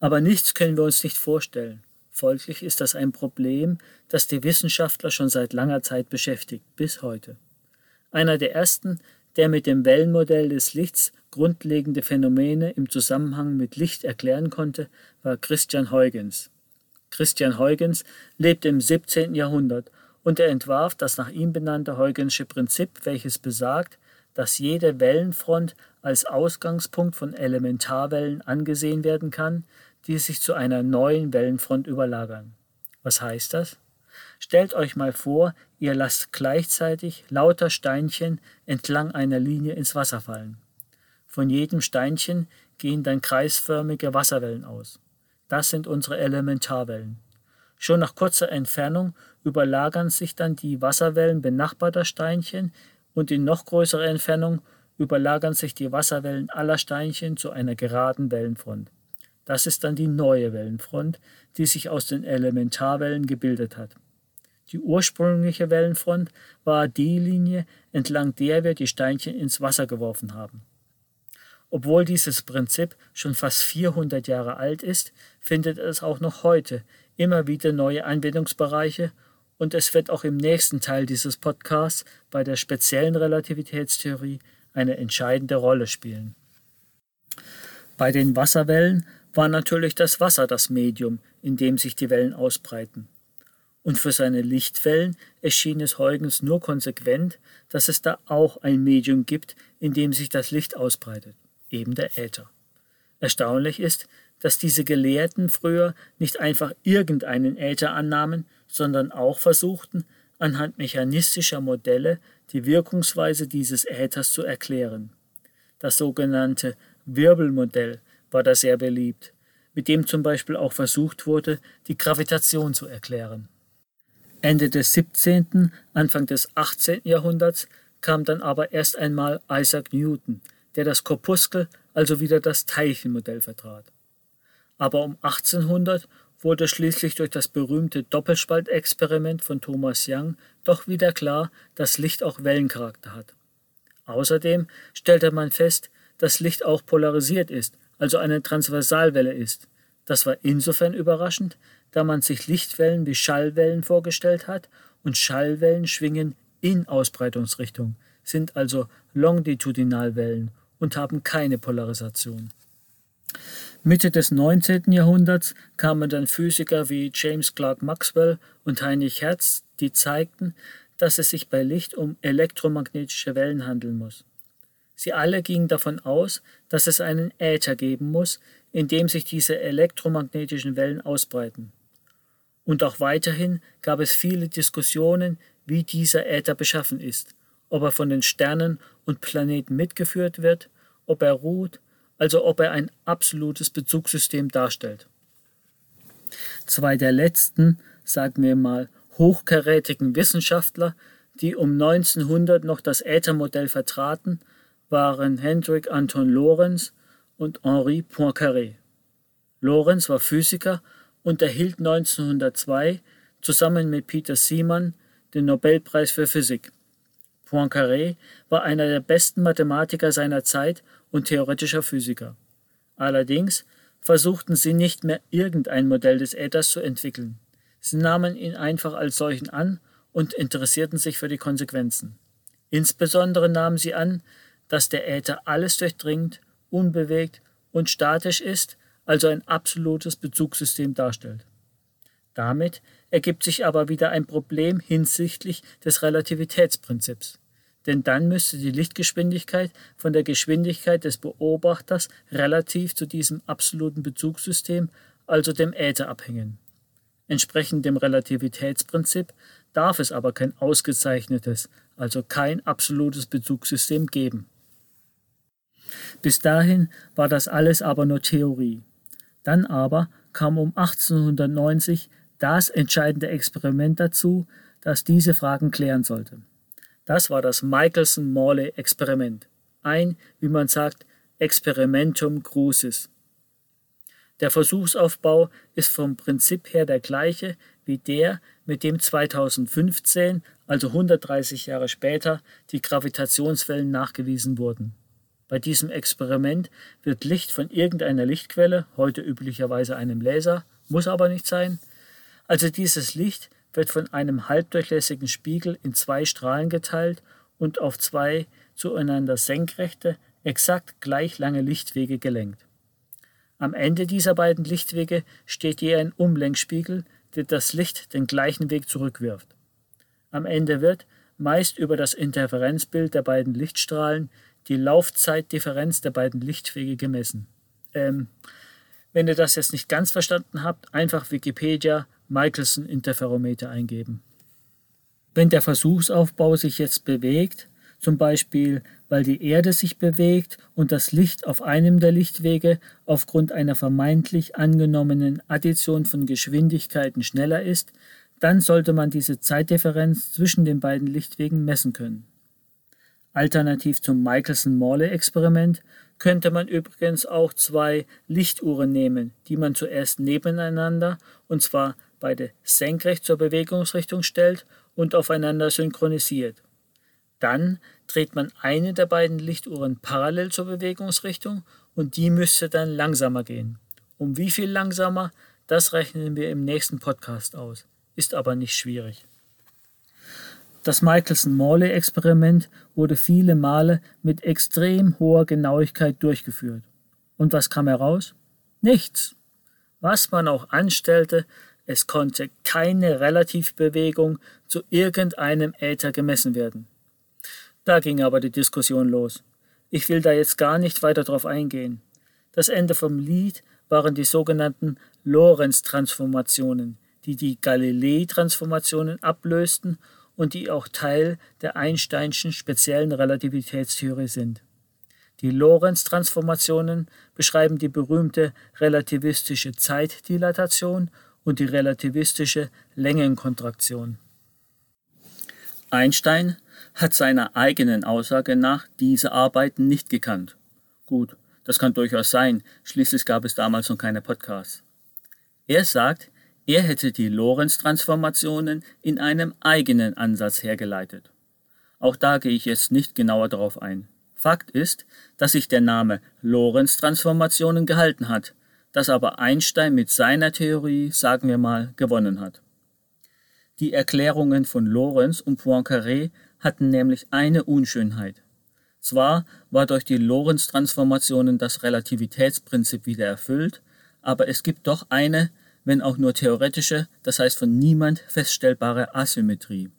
Aber nichts können wir uns nicht vorstellen. Folglich ist das ein Problem, das die Wissenschaftler schon seit langer Zeit beschäftigt, bis heute. Einer der ersten, der mit dem Wellenmodell des Lichts grundlegende Phänomene im Zusammenhang mit Licht erklären konnte, war Christian Huygens. Christian Huygens lebte im 17. Jahrhundert und er entwarf das nach ihm benannte Huygensche Prinzip, welches besagt, dass jede Wellenfront als Ausgangspunkt von Elementarwellen angesehen werden kann, die sich zu einer neuen Wellenfront überlagern. Was heißt das? Stellt euch mal vor, ihr lasst gleichzeitig lauter Steinchen entlang einer Linie ins Wasser fallen. Von jedem Steinchen gehen dann kreisförmige Wasserwellen aus. Das sind unsere Elementarwellen. Schon nach kurzer Entfernung überlagern sich dann die Wasserwellen benachbarter Steinchen und in noch größerer Entfernung überlagern sich die Wasserwellen aller Steinchen zu einer geraden Wellenfront. Das ist dann die neue Wellenfront, die sich aus den Elementarwellen gebildet hat. Die ursprüngliche Wellenfront war die Linie, entlang der wir die Steinchen ins Wasser geworfen haben. Obwohl dieses Prinzip schon fast 400 Jahre alt ist, findet es auch noch heute immer wieder neue Anwendungsbereiche und es wird auch im nächsten Teil dieses Podcasts bei der speziellen Relativitätstheorie eine entscheidende Rolle spielen. Bei den Wasserwellen war natürlich das Wasser das Medium, in dem sich die Wellen ausbreiten. Und für seine Lichtwellen erschien es Huygens nur konsequent, dass es da auch ein Medium gibt, in dem sich das Licht ausbreitet, eben der Äther. Erstaunlich ist, dass diese Gelehrten früher nicht einfach irgendeinen Äther annahmen, sondern auch versuchten, anhand mechanistischer Modelle die Wirkungsweise dieses Äthers zu erklären. Das sogenannte Wirbelmodell war da sehr beliebt, mit dem zum Beispiel auch versucht wurde, die Gravitation zu erklären. Ende des 17., Anfang des 18. Jahrhunderts kam dann aber erst einmal Isaac Newton, der das Korpuskel, also wieder das Teilchenmodell vertrat. Aber um 1800 wurde schließlich durch das berühmte Doppelspaltexperiment von Thomas Young doch wieder klar, dass Licht auch Wellencharakter hat. Außerdem stellte man fest, dass Licht auch polarisiert ist, also eine Transversalwelle ist. Das war insofern überraschend, da man sich Lichtwellen wie Schallwellen vorgestellt hat und Schallwellen schwingen in Ausbreitungsrichtung, sind also Longitudinalwellen und haben keine Polarisation. Mitte des 19. Jahrhunderts kamen dann Physiker wie James Clerk Maxwell und Heinrich Hertz, die zeigten, dass es sich bei Licht um elektromagnetische Wellen handeln muss. Sie alle gingen davon aus, dass es einen Äther geben muss, in dem sich diese elektromagnetischen Wellen ausbreiten. Und auch weiterhin gab es viele Diskussionen, wie dieser Äther beschaffen ist, ob er von den Sternen und Planeten mitgeführt wird, ob er ruht, also ob er ein absolutes Bezugssystem darstellt. Zwei der letzten, sagen wir mal, hochkarätigen Wissenschaftler, die um 1900 noch das Äthermodell vertraten, waren Hendrik Anton Lorenz und Henri Poincaré. Lorenz war Physiker und erhielt 1902 zusammen mit Peter Siemann den Nobelpreis für Physik. Poincaré war einer der besten Mathematiker seiner Zeit und theoretischer Physiker. Allerdings versuchten sie nicht mehr irgendein Modell des Äthers zu entwickeln. Sie nahmen ihn einfach als solchen an und interessierten sich für die Konsequenzen. Insbesondere nahmen sie an, dass der Äther alles durchdringt, unbewegt und statisch ist, also ein absolutes Bezugssystem darstellt. Damit ergibt sich aber wieder ein Problem hinsichtlich des Relativitätsprinzips. Denn dann müsste die Lichtgeschwindigkeit von der Geschwindigkeit des Beobachters relativ zu diesem absoluten Bezugssystem, also dem Äther, abhängen. Entsprechend dem Relativitätsprinzip darf es aber kein ausgezeichnetes, also kein absolutes Bezugssystem geben. Bis dahin war das alles aber nur Theorie. Dann aber kam um 1890 das entscheidende Experiment dazu, das diese Fragen klären sollte. Das war das Michelson-Morley-Experiment. Ein, wie man sagt, Experimentum Crucis. Der Versuchsaufbau ist vom Prinzip her der gleiche wie der, mit dem 2015, also 130 Jahre später, die Gravitationswellen nachgewiesen wurden. Bei diesem Experiment wird Licht von irgendeiner Lichtquelle, heute üblicherweise einem Laser, muss aber nicht sein, also dieses Licht wird von einem halbdurchlässigen Spiegel in zwei Strahlen geteilt und auf zwei zueinander senkrechte, exakt gleich lange Lichtwege gelenkt. Am Ende dieser beiden Lichtwege steht je ein Umlenkspiegel, der das Licht den gleichen Weg zurückwirft. Am Ende wird, meist über das Interferenzbild der beiden Lichtstrahlen, die Laufzeitdifferenz der beiden Lichtwege gemessen. Ähm, wenn ihr das jetzt nicht ganz verstanden habt, einfach Wikipedia Michelson Interferometer eingeben. Wenn der Versuchsaufbau sich jetzt bewegt, zum Beispiel weil die Erde sich bewegt und das Licht auf einem der Lichtwege aufgrund einer vermeintlich angenommenen Addition von Geschwindigkeiten schneller ist, dann sollte man diese Zeitdifferenz zwischen den beiden Lichtwegen messen können. Alternativ zum Michelson-Morley-Experiment könnte man übrigens auch zwei Lichtuhren nehmen, die man zuerst nebeneinander, und zwar beide senkrecht zur Bewegungsrichtung stellt und aufeinander synchronisiert. Dann dreht man eine der beiden Lichtuhren parallel zur Bewegungsrichtung und die müsste dann langsamer gehen. Um wie viel langsamer, das rechnen wir im nächsten Podcast aus. Ist aber nicht schwierig. Das Michelson-Morley-Experiment wurde viele Male mit extrem hoher Genauigkeit durchgeführt. Und was kam heraus? Nichts. Was man auch anstellte, es konnte keine Relativbewegung zu irgendeinem Äther gemessen werden. Da ging aber die Diskussion los. Ich will da jetzt gar nicht weiter drauf eingehen. Das Ende vom Lied waren die sogenannten Lorentz-Transformationen, die die Galilei-Transformationen ablösten und die auch Teil der Einsteinschen speziellen Relativitätstheorie sind. Die Lorentz-Transformationen beschreiben die berühmte relativistische Zeitdilatation und die relativistische Längenkontraktion. Einstein hat seiner eigenen Aussage nach diese Arbeiten nicht gekannt. Gut, das kann durchaus sein, schließlich gab es damals noch keine Podcasts. Er sagt, er hätte die Lorentz-Transformationen in einem eigenen Ansatz hergeleitet. Auch da gehe ich jetzt nicht genauer darauf ein. Fakt ist, dass sich der Name Lorentz-Transformationen gehalten hat, dass aber Einstein mit seiner Theorie, sagen wir mal, gewonnen hat. Die Erklärungen von Lorentz und Poincaré hatten nämlich eine Unschönheit. Zwar war durch die Lorentz-Transformationen das Relativitätsprinzip wieder erfüllt, aber es gibt doch eine wenn auch nur theoretische, das heißt von niemand feststellbare Asymmetrie.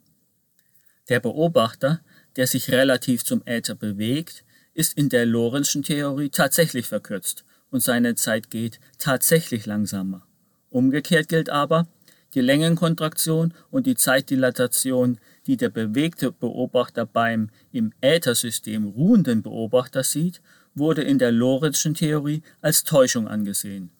Der Beobachter, der sich relativ zum Äther bewegt, ist in der Lorentzschen Theorie tatsächlich verkürzt und seine Zeit geht tatsächlich langsamer. Umgekehrt gilt aber, die Längenkontraktion und die Zeitdilatation, die der bewegte Beobachter beim im Äthersystem ruhenden Beobachter sieht, wurde in der Lorentzschen Theorie als Täuschung angesehen.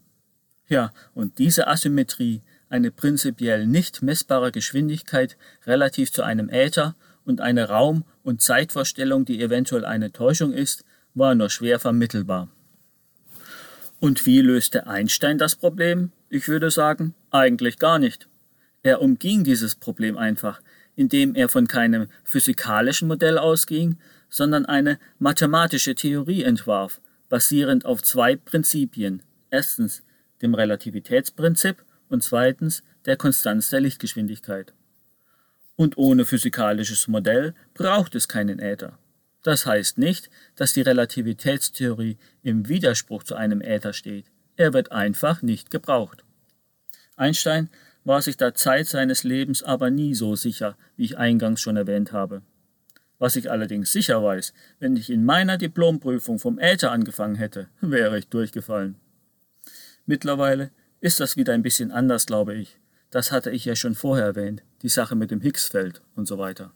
Ja, und diese Asymmetrie, eine prinzipiell nicht messbare Geschwindigkeit relativ zu einem Äther und eine Raum- und Zeitvorstellung, die eventuell eine Täuschung ist, war nur schwer vermittelbar. Und wie löste Einstein das Problem? Ich würde sagen, eigentlich gar nicht. Er umging dieses Problem einfach, indem er von keinem physikalischen Modell ausging, sondern eine mathematische Theorie entwarf, basierend auf zwei Prinzipien. Erstens dem Relativitätsprinzip und zweitens der Konstanz der Lichtgeschwindigkeit. Und ohne physikalisches Modell braucht es keinen Äther. Das heißt nicht, dass die Relativitätstheorie im Widerspruch zu einem Äther steht. Er wird einfach nicht gebraucht. Einstein war sich der Zeit seines Lebens aber nie so sicher, wie ich eingangs schon erwähnt habe. Was ich allerdings sicher weiß, wenn ich in meiner Diplomprüfung vom Äther angefangen hätte, wäre ich durchgefallen. Mittlerweile ist das wieder ein bisschen anders, glaube ich. Das hatte ich ja schon vorher erwähnt, die Sache mit dem Higgsfeld und so weiter.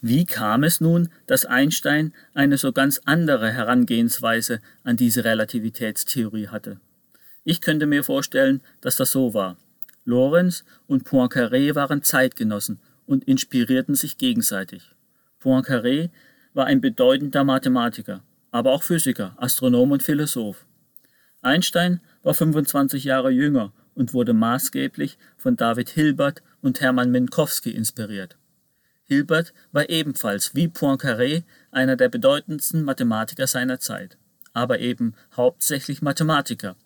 Wie kam es nun, dass Einstein eine so ganz andere Herangehensweise an diese Relativitätstheorie hatte? Ich könnte mir vorstellen, dass das so war. Lorenz und Poincaré waren Zeitgenossen und inspirierten sich gegenseitig. Poincaré war ein bedeutender Mathematiker, aber auch Physiker, Astronom und Philosoph. Einstein war 25 Jahre jünger und wurde maßgeblich von David Hilbert und Hermann Minkowski inspiriert. Hilbert war ebenfalls wie Poincaré einer der bedeutendsten Mathematiker seiner Zeit, aber eben hauptsächlich Mathematiker.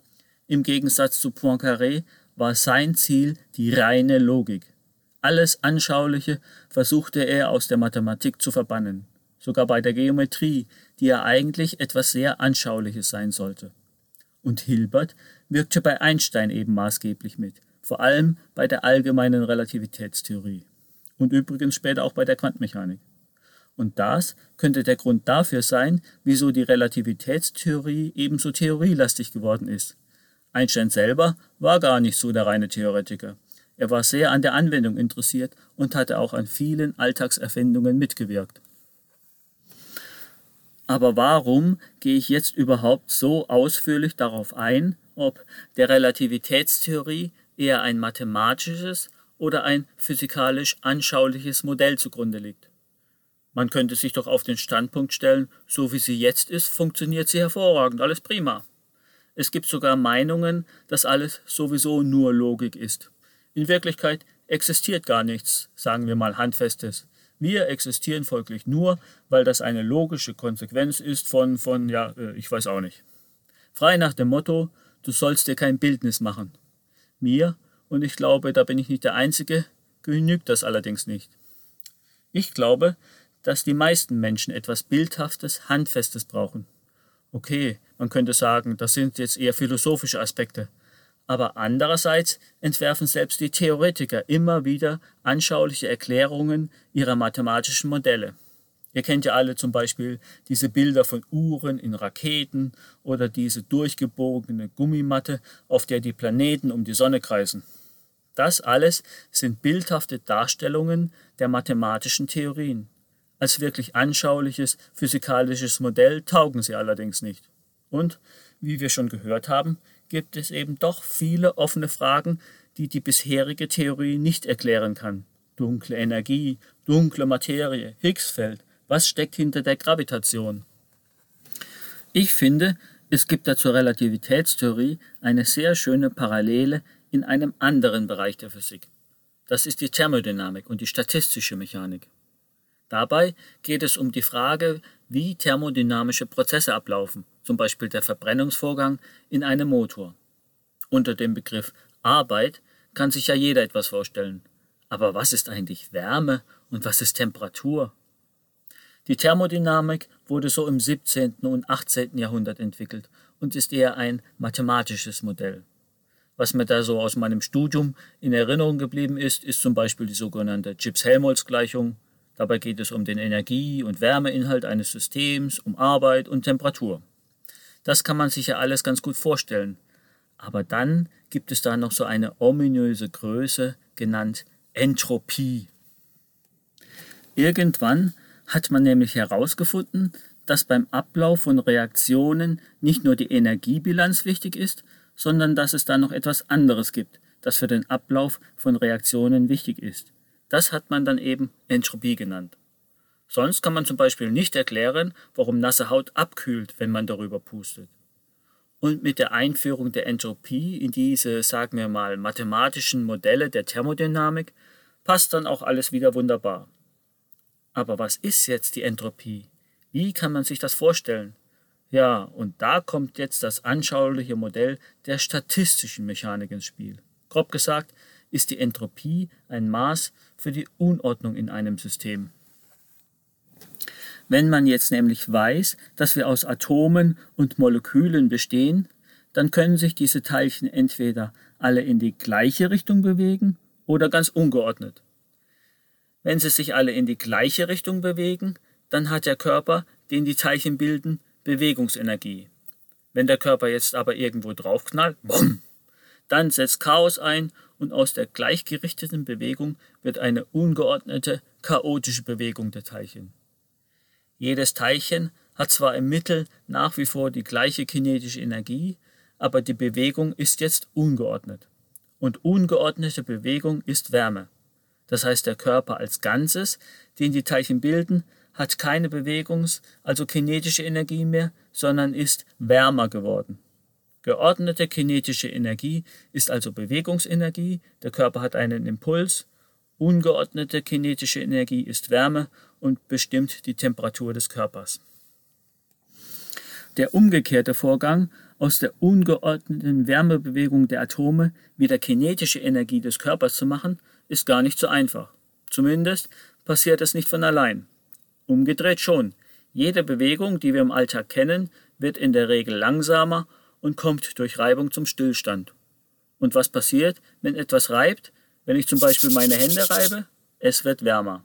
Im Gegensatz zu Poincaré war sein Ziel die reine Logik. Alles Anschauliche versuchte er aus der Mathematik zu verbannen, sogar bei der Geometrie, die ja eigentlich etwas sehr Anschauliches sein sollte. Und Hilbert wirkte bei Einstein eben maßgeblich mit, vor allem bei der allgemeinen Relativitätstheorie und übrigens später auch bei der Quantenmechanik. Und das könnte der Grund dafür sein, wieso die Relativitätstheorie ebenso theorielastig geworden ist. Einstein selber war gar nicht so der reine Theoretiker. Er war sehr an der Anwendung interessiert und hatte auch an vielen Alltagserfindungen mitgewirkt. Aber warum gehe ich jetzt überhaupt so ausführlich darauf ein, ob der Relativitätstheorie eher ein mathematisches oder ein physikalisch anschauliches Modell zugrunde liegt. Man könnte sich doch auf den Standpunkt stellen, so wie sie jetzt ist, funktioniert sie hervorragend, alles prima. Es gibt sogar Meinungen, dass alles sowieso nur Logik ist. In Wirklichkeit existiert gar nichts, sagen wir mal handfestes. Wir existieren folglich nur, weil das eine logische Konsequenz ist von, von, ja, äh, ich weiß auch nicht. Frei nach dem Motto, du sollst dir kein Bildnis machen. Mir und ich glaube, da bin ich nicht der Einzige, genügt das allerdings nicht. Ich glaube, dass die meisten Menschen etwas Bildhaftes, Handfestes brauchen. Okay, man könnte sagen, das sind jetzt eher philosophische Aspekte. Aber andererseits entwerfen selbst die Theoretiker immer wieder anschauliche Erklärungen ihrer mathematischen Modelle. Ihr kennt ja alle zum Beispiel diese Bilder von Uhren in Raketen oder diese durchgebogene Gummimatte, auf der die Planeten um die Sonne kreisen. Das alles sind bildhafte Darstellungen der mathematischen Theorien. Als wirklich anschauliches physikalisches Modell taugen sie allerdings nicht. Und, wie wir schon gehört haben, gibt es eben doch viele offene Fragen, die die bisherige Theorie nicht erklären kann. Dunkle Energie, dunkle Materie, Higgsfeld, was steckt hinter der Gravitation? Ich finde, es gibt da zur Relativitätstheorie eine sehr schöne Parallele in einem anderen Bereich der Physik. Das ist die Thermodynamik und die statistische Mechanik. Dabei geht es um die Frage, wie thermodynamische Prozesse ablaufen, zum Beispiel der Verbrennungsvorgang in einem Motor. Unter dem Begriff Arbeit kann sich ja jeder etwas vorstellen. Aber was ist eigentlich Wärme und was ist Temperatur? Die Thermodynamik wurde so im 17. und 18. Jahrhundert entwickelt und ist eher ein mathematisches Modell. Was mir da so aus meinem Studium in Erinnerung geblieben ist, ist zum Beispiel die sogenannte Gibbs-Helmholtz-Gleichung. Dabei geht es um den Energie- und Wärmeinhalt eines Systems, um Arbeit und Temperatur. Das kann man sich ja alles ganz gut vorstellen. Aber dann gibt es da noch so eine ominöse Größe, genannt Entropie. Irgendwann hat man nämlich herausgefunden, dass beim Ablauf von Reaktionen nicht nur die Energiebilanz wichtig ist, sondern dass es da noch etwas anderes gibt, das für den Ablauf von Reaktionen wichtig ist. Das hat man dann eben Entropie genannt. Sonst kann man zum Beispiel nicht erklären, warum nasse Haut abkühlt, wenn man darüber pustet. Und mit der Einführung der Entropie in diese, sagen wir mal, mathematischen Modelle der Thermodynamik passt dann auch alles wieder wunderbar. Aber was ist jetzt die Entropie? Wie kann man sich das vorstellen? Ja, und da kommt jetzt das anschauliche Modell der statistischen Mechanik ins Spiel. Grob gesagt ist die Entropie ein Maß für die Unordnung in einem System. Wenn man jetzt nämlich weiß, dass wir aus Atomen und Molekülen bestehen, dann können sich diese Teilchen entweder alle in die gleiche Richtung bewegen oder ganz ungeordnet. Wenn sie sich alle in die gleiche Richtung bewegen, dann hat der Körper, den die Teilchen bilden, Bewegungsenergie. Wenn der Körper jetzt aber irgendwo draufknallt, dann setzt Chaos ein und aus der gleichgerichteten Bewegung wird eine ungeordnete, chaotische Bewegung der Teilchen. Jedes Teilchen hat zwar im Mittel nach wie vor die gleiche kinetische Energie, aber die Bewegung ist jetzt ungeordnet. Und ungeordnete Bewegung ist Wärme. Das heißt, der Körper als Ganzes, den die Teilchen bilden, hat keine Bewegungs-, also kinetische Energie mehr, sondern ist wärmer geworden. Geordnete kinetische Energie ist also Bewegungsenergie, der Körper hat einen Impuls, ungeordnete kinetische Energie ist Wärme und bestimmt die Temperatur des Körpers. Der umgekehrte Vorgang aus der ungeordneten Wärmebewegung der Atome wieder kinetische Energie des Körpers zu machen, ist gar nicht so einfach. Zumindest passiert es nicht von allein. Umgedreht schon. Jede Bewegung, die wir im Alltag kennen, wird in der Regel langsamer und kommt durch Reibung zum Stillstand. Und was passiert, wenn etwas reibt? Wenn ich zum Beispiel meine Hände reibe, es wird wärmer.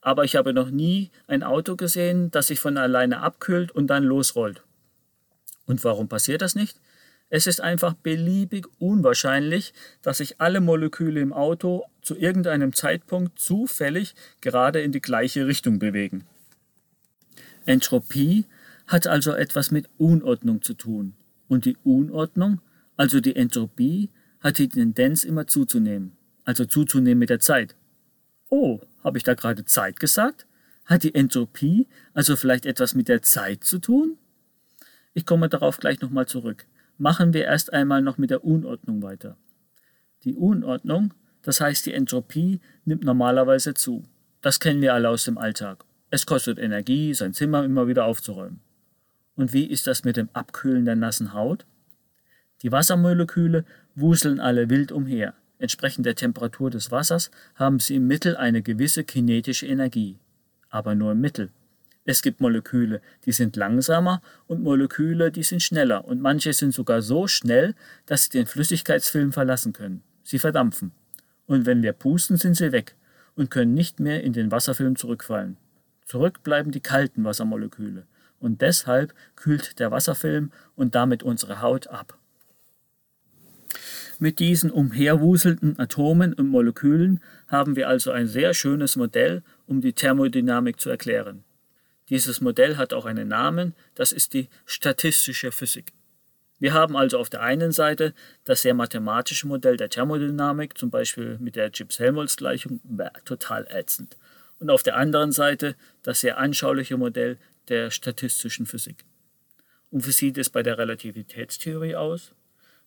Aber ich habe noch nie ein Auto gesehen, das sich von alleine abkühlt und dann losrollt. Und warum passiert das nicht? Es ist einfach beliebig unwahrscheinlich, dass sich alle Moleküle im Auto zu irgendeinem Zeitpunkt zufällig gerade in die gleiche Richtung bewegen. Entropie hat also etwas mit Unordnung zu tun. Und die Unordnung, also die Entropie, hat die Tendenz immer zuzunehmen. Also zuzunehmen mit der Zeit. Oh, habe ich da gerade Zeit gesagt? Hat die Entropie also vielleicht etwas mit der Zeit zu tun? Ich komme darauf gleich nochmal zurück machen wir erst einmal noch mit der Unordnung weiter. Die Unordnung, das heißt die Entropie, nimmt normalerweise zu. Das kennen wir alle aus dem Alltag. Es kostet Energie, sein Zimmer immer wieder aufzuräumen. Und wie ist das mit dem Abkühlen der nassen Haut? Die Wassermoleküle wuseln alle wild umher. Entsprechend der Temperatur des Wassers haben sie im Mittel eine gewisse kinetische Energie. Aber nur im Mittel. Es gibt Moleküle, die sind langsamer und Moleküle, die sind schneller und manche sind sogar so schnell, dass sie den Flüssigkeitsfilm verlassen können. Sie verdampfen. Und wenn wir pusten, sind sie weg und können nicht mehr in den Wasserfilm zurückfallen. Zurück bleiben die kalten Wassermoleküle und deshalb kühlt der Wasserfilm und damit unsere Haut ab. Mit diesen umherwuselnden Atomen und Molekülen haben wir also ein sehr schönes Modell, um die Thermodynamik zu erklären. Dieses Modell hat auch einen Namen, das ist die statistische Physik. Wir haben also auf der einen Seite das sehr mathematische Modell der Thermodynamik, zum Beispiel mit der Gibbs-Helmholtz-Gleichung, total ätzend. Und auf der anderen Seite das sehr anschauliche Modell der statistischen Physik. Und wie sieht es bei der Relativitätstheorie aus?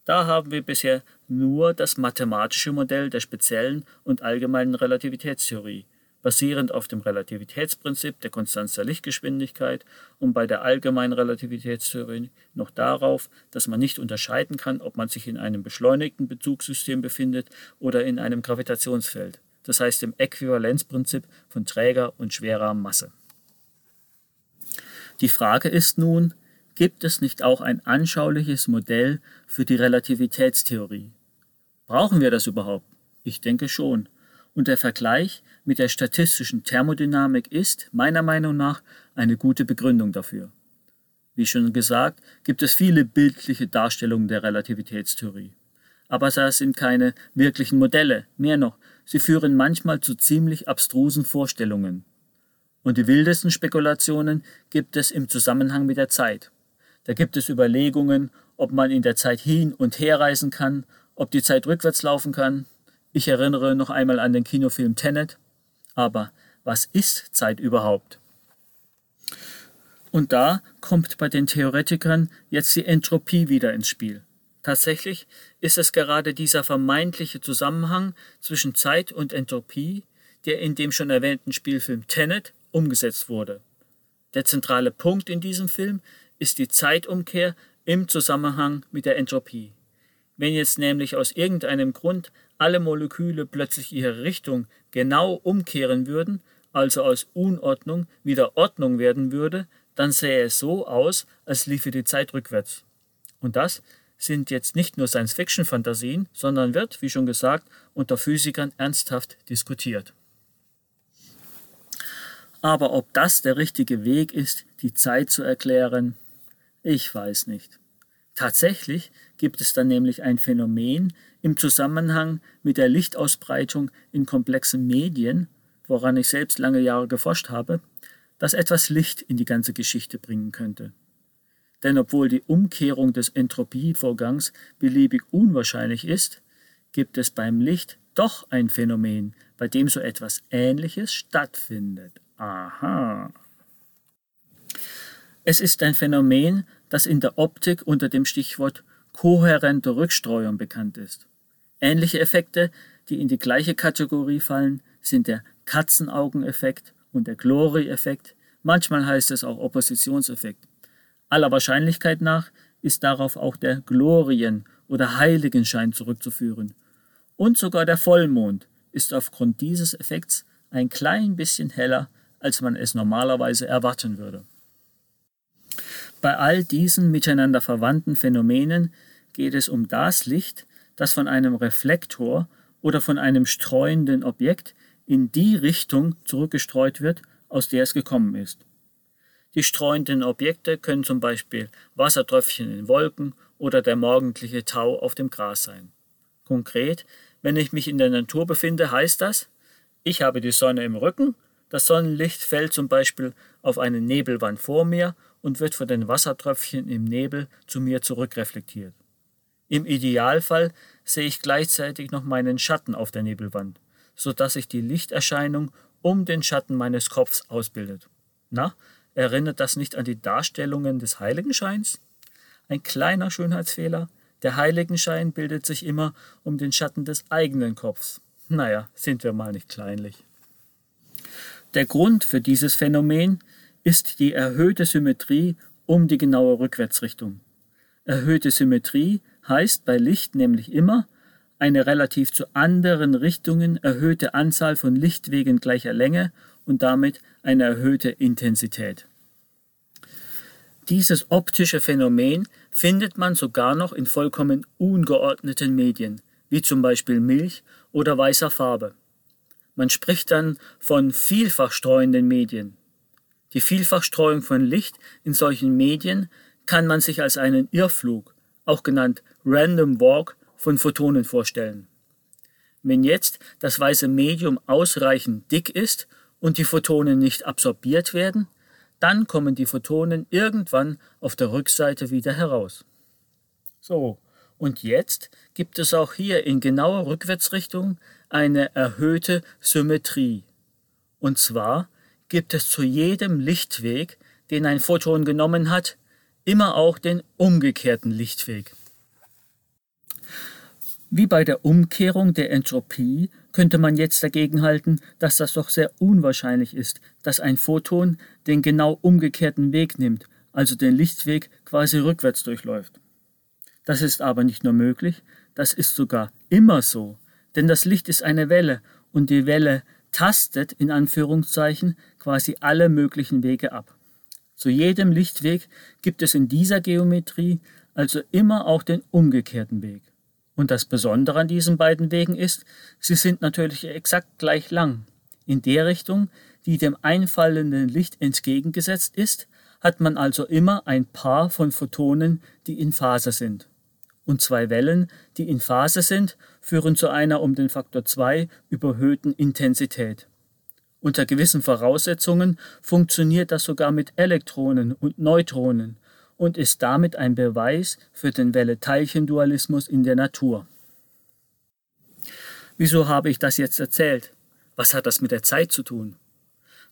Da haben wir bisher nur das mathematische Modell der speziellen und allgemeinen Relativitätstheorie, basierend auf dem Relativitätsprinzip der Konstanz der Lichtgeschwindigkeit und bei der allgemeinen Relativitätstheorie noch darauf, dass man nicht unterscheiden kann, ob man sich in einem beschleunigten Bezugssystem befindet oder in einem Gravitationsfeld, das heißt im Äquivalenzprinzip von träger und schwerer Masse. Die Frage ist nun, gibt es nicht auch ein anschauliches Modell für die Relativitätstheorie? Brauchen wir das überhaupt? Ich denke schon. Und der Vergleich mit der statistischen Thermodynamik ist, meiner Meinung nach, eine gute Begründung dafür. Wie schon gesagt, gibt es viele bildliche Darstellungen der Relativitätstheorie. Aber das sind keine wirklichen Modelle, mehr noch, sie führen manchmal zu ziemlich abstrusen Vorstellungen. Und die wildesten Spekulationen gibt es im Zusammenhang mit der Zeit. Da gibt es Überlegungen, ob man in der Zeit hin und her reisen kann, ob die Zeit rückwärts laufen kann. Ich erinnere noch einmal an den Kinofilm Tenet. Aber was ist Zeit überhaupt? Und da kommt bei den Theoretikern jetzt die Entropie wieder ins Spiel. Tatsächlich ist es gerade dieser vermeintliche Zusammenhang zwischen Zeit und Entropie, der in dem schon erwähnten Spielfilm Tenet umgesetzt wurde. Der zentrale Punkt in diesem Film ist die Zeitumkehr im Zusammenhang mit der Entropie. Wenn jetzt nämlich aus irgendeinem Grund alle Moleküle plötzlich ihre Richtung genau umkehren würden, also aus Unordnung wieder Ordnung werden würde, dann sähe es so aus, als liefe die Zeit rückwärts. Und das sind jetzt nicht nur Science-Fiction-Fantasien, sondern wird, wie schon gesagt, unter Physikern ernsthaft diskutiert. Aber ob das der richtige Weg ist, die Zeit zu erklären, ich weiß nicht. Tatsächlich gibt es dann nämlich ein Phänomen im Zusammenhang mit der Lichtausbreitung in komplexen Medien, woran ich selbst lange Jahre geforscht habe, das etwas Licht in die ganze Geschichte bringen könnte. Denn obwohl die Umkehrung des Entropievorgangs beliebig unwahrscheinlich ist, gibt es beim Licht doch ein Phänomen, bei dem so etwas Ähnliches stattfindet. Aha. Es ist ein Phänomen, das in der Optik unter dem Stichwort kohärente Rückstreuung bekannt ist. Ähnliche Effekte, die in die gleiche Kategorie fallen, sind der Katzenaugeneffekt und der Glory-Effekt, manchmal heißt es auch Oppositionseffekt. Aller Wahrscheinlichkeit nach ist darauf auch der Glorien- oder Heiligenschein zurückzuführen. Und sogar der Vollmond ist aufgrund dieses Effekts ein klein bisschen heller, als man es normalerweise erwarten würde. Bei all diesen miteinander verwandten Phänomenen geht es um das Licht, das von einem Reflektor oder von einem streuenden Objekt in die Richtung zurückgestreut wird, aus der es gekommen ist. Die streuenden Objekte können zum Beispiel Wassertröpfchen in Wolken oder der morgendliche Tau auf dem Gras sein. Konkret, wenn ich mich in der Natur befinde, heißt das, ich habe die Sonne im Rücken, das Sonnenlicht fällt zum Beispiel auf eine Nebelwand vor mir und wird von den Wassertröpfchen im Nebel zu mir zurückreflektiert. Im Idealfall sehe ich gleichzeitig noch meinen Schatten auf der Nebelwand so dass sich die Lichterscheinung um den Schatten meines Kopfs ausbildet. Na, erinnert das nicht an die Darstellungen des Heiligenscheins? Ein kleiner Schönheitsfehler. Der Heiligenschein bildet sich immer um den Schatten des eigenen Kopfs. Naja, sind wir mal nicht kleinlich. Der Grund für dieses Phänomen ist die erhöhte Symmetrie um die genaue Rückwärtsrichtung. Erhöhte Symmetrie heißt bei Licht nämlich immer, eine relativ zu anderen Richtungen erhöhte Anzahl von Lichtwegen gleicher Länge und damit eine erhöhte Intensität. Dieses optische Phänomen findet man sogar noch in vollkommen ungeordneten Medien, wie zum Beispiel Milch oder weißer Farbe. Man spricht dann von vielfach streuenden Medien. Die Vielfachstreuung von Licht in solchen Medien kann man sich als einen Irrflug, auch genannt Random Walk, von Photonen vorstellen. Wenn jetzt das weiße Medium ausreichend dick ist und die Photonen nicht absorbiert werden, dann kommen die Photonen irgendwann auf der Rückseite wieder heraus. So, und jetzt gibt es auch hier in genauer Rückwärtsrichtung eine erhöhte Symmetrie. Und zwar gibt es zu jedem Lichtweg, den ein Photon genommen hat, immer auch den umgekehrten Lichtweg. Wie bei der Umkehrung der Entropie könnte man jetzt dagegen halten, dass das doch sehr unwahrscheinlich ist, dass ein Photon den genau umgekehrten Weg nimmt, also den Lichtweg quasi rückwärts durchläuft. Das ist aber nicht nur möglich, das ist sogar immer so, denn das Licht ist eine Welle und die Welle tastet in Anführungszeichen quasi alle möglichen Wege ab. Zu jedem Lichtweg gibt es in dieser Geometrie also immer auch den umgekehrten Weg. Und das Besondere an diesen beiden Wegen ist, sie sind natürlich exakt gleich lang. In der Richtung, die dem einfallenden Licht entgegengesetzt ist, hat man also immer ein Paar von Photonen, die in Phase sind. Und zwei Wellen, die in Phase sind, führen zu einer um den Faktor 2 überhöhten Intensität. Unter gewissen Voraussetzungen funktioniert das sogar mit Elektronen und Neutronen und ist damit ein Beweis für den Welle-Teilchen-Dualismus in der Natur. Wieso habe ich das jetzt erzählt? Was hat das mit der Zeit zu tun?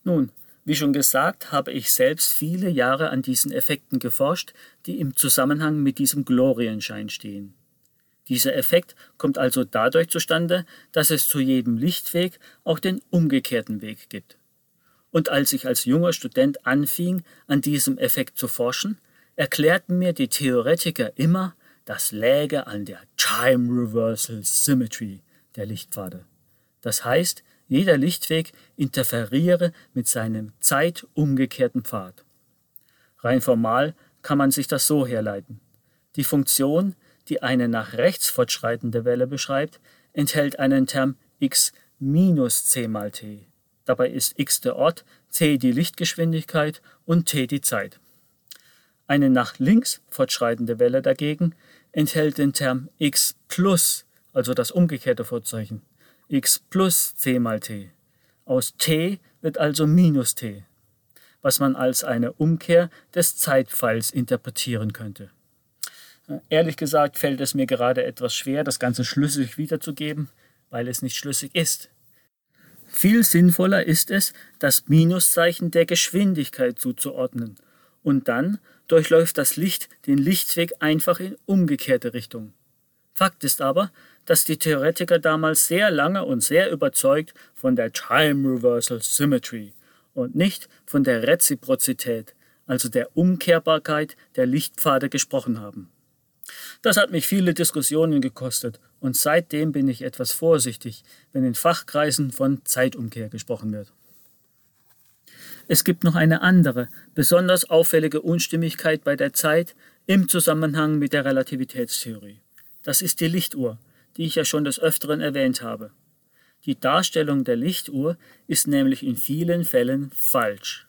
Nun, wie schon gesagt, habe ich selbst viele Jahre an diesen Effekten geforscht, die im Zusammenhang mit diesem Glorienschein stehen. Dieser Effekt kommt also dadurch zustande, dass es zu jedem Lichtweg auch den umgekehrten Weg gibt. Und als ich als junger Student anfing, an diesem Effekt zu forschen, erklärten mir die Theoretiker immer, das läge an der Time Reversal Symmetry der Lichtpfade. Das heißt, jeder Lichtweg interferiere mit seinem zeitumgekehrten Pfad. Rein formal kann man sich das so herleiten. Die Funktion, die eine nach rechts fortschreitende Welle beschreibt, enthält einen Term x minus c mal t. Dabei ist x der Ort, c die Lichtgeschwindigkeit und t die Zeit. Eine nach links fortschreitende Welle dagegen enthält den Term x plus, also das umgekehrte Vorzeichen, x plus c mal t. Aus t wird also minus t, was man als eine Umkehr des Zeitpfeils interpretieren könnte. Ehrlich gesagt fällt es mir gerade etwas schwer, das Ganze schlüssig wiederzugeben, weil es nicht schlüssig ist. Viel sinnvoller ist es, das Minuszeichen der Geschwindigkeit zuzuordnen, und dann durchläuft das Licht den Lichtweg einfach in umgekehrte Richtung. Fakt ist aber, dass die Theoretiker damals sehr lange und sehr überzeugt von der Time Reversal Symmetry und nicht von der Reziprozität, also der Umkehrbarkeit der Lichtpfade gesprochen haben. Das hat mich viele Diskussionen gekostet und seitdem bin ich etwas vorsichtig, wenn in Fachkreisen von Zeitumkehr gesprochen wird. Es gibt noch eine andere, besonders auffällige Unstimmigkeit bei der Zeit im Zusammenhang mit der Relativitätstheorie. Das ist die Lichtuhr, die ich ja schon des Öfteren erwähnt habe. Die Darstellung der Lichtuhr ist nämlich in vielen Fällen falsch.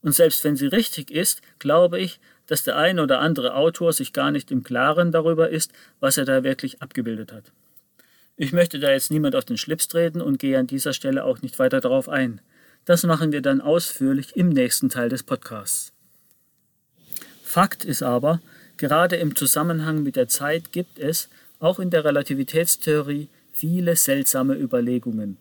Und selbst wenn sie richtig ist, glaube ich, dass der ein oder andere Autor sich gar nicht im Klaren darüber ist, was er da wirklich abgebildet hat. Ich möchte da jetzt niemand auf den Schlips treten und gehe an dieser Stelle auch nicht weiter darauf ein. Das machen wir dann ausführlich im nächsten Teil des Podcasts. Fakt ist aber, gerade im Zusammenhang mit der Zeit gibt es, auch in der Relativitätstheorie viele seltsame Überlegungen.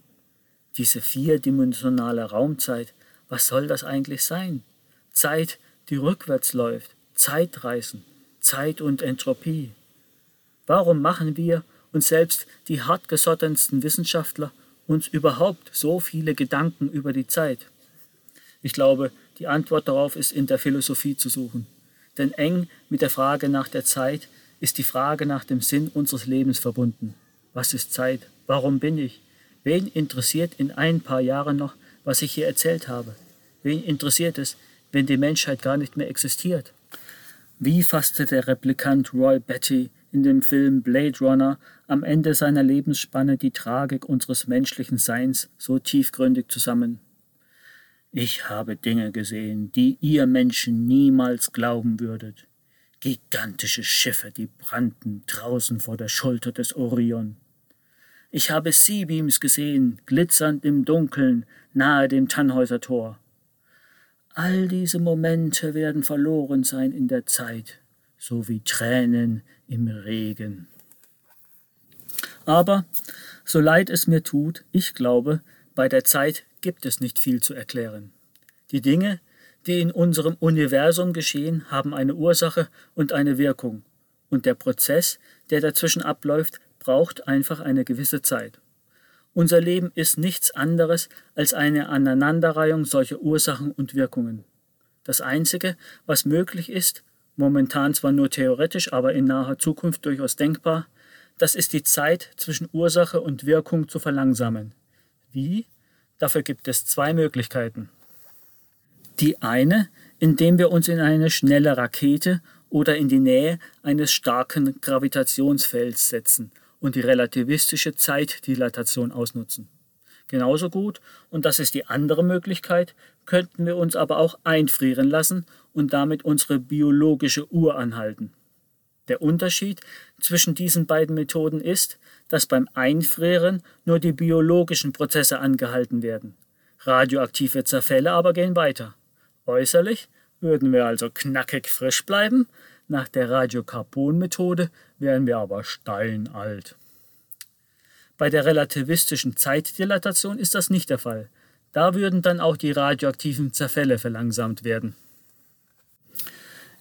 Diese vierdimensionale Raumzeit, was soll das eigentlich sein? Zeit, die rückwärts läuft, Zeitreisen, Zeit und Entropie. Warum machen wir und selbst die hartgesottensten Wissenschaftler uns überhaupt so viele Gedanken über die Zeit? Ich glaube, die Antwort darauf ist in der Philosophie zu suchen. Denn eng mit der Frage nach der Zeit ist die Frage nach dem Sinn unseres Lebens verbunden. Was ist Zeit? Warum bin ich? Wen interessiert in ein paar Jahren noch, was ich hier erzählt habe? Wen interessiert es, wenn die Menschheit gar nicht mehr existiert? Wie fasste der Replikant Roy Betty in dem Film Blade Runner am Ende seiner Lebensspanne die Tragik unseres menschlichen Seins so tiefgründig zusammen? Ich habe Dinge gesehen, die ihr Menschen niemals glauben würdet gigantische Schiffe, die brannten draußen vor der Schulter des Orion. Ich habe Seabeams gesehen, glitzernd im Dunkeln, nahe dem Tannhäuser Tor. All diese Momente werden verloren sein in der Zeit, so wie Tränen im Regen. Aber, so leid es mir tut, ich glaube, bei der Zeit gibt es nicht viel zu erklären. Die Dinge, die in unserem Universum geschehen, haben eine Ursache und eine Wirkung. Und der Prozess, der dazwischen abläuft, braucht einfach eine gewisse Zeit. Unser Leben ist nichts anderes als eine Aneinanderreihung solcher Ursachen und Wirkungen. Das Einzige, was möglich ist, momentan zwar nur theoretisch, aber in naher Zukunft durchaus denkbar, das ist die Zeit zwischen Ursache und Wirkung zu verlangsamen. Wie? Dafür gibt es zwei Möglichkeiten. Die eine indem wir uns in eine schnelle Rakete oder in die Nähe eines starken Gravitationsfelds setzen und die relativistische Zeitdilatation ausnutzen. Genauso gut, und das ist die andere Möglichkeit, könnten wir uns aber auch einfrieren lassen und damit unsere biologische Uhr anhalten. Der Unterschied zwischen diesen beiden Methoden ist, dass beim Einfrieren nur die biologischen Prozesse angehalten werden. Radioaktive Zerfälle aber gehen weiter. Äußerlich würden wir also knackig frisch bleiben, nach der Radiokarbon-Methode wären wir aber steinalt. Bei der relativistischen Zeitdilatation ist das nicht der Fall. Da würden dann auch die radioaktiven Zerfälle verlangsamt werden.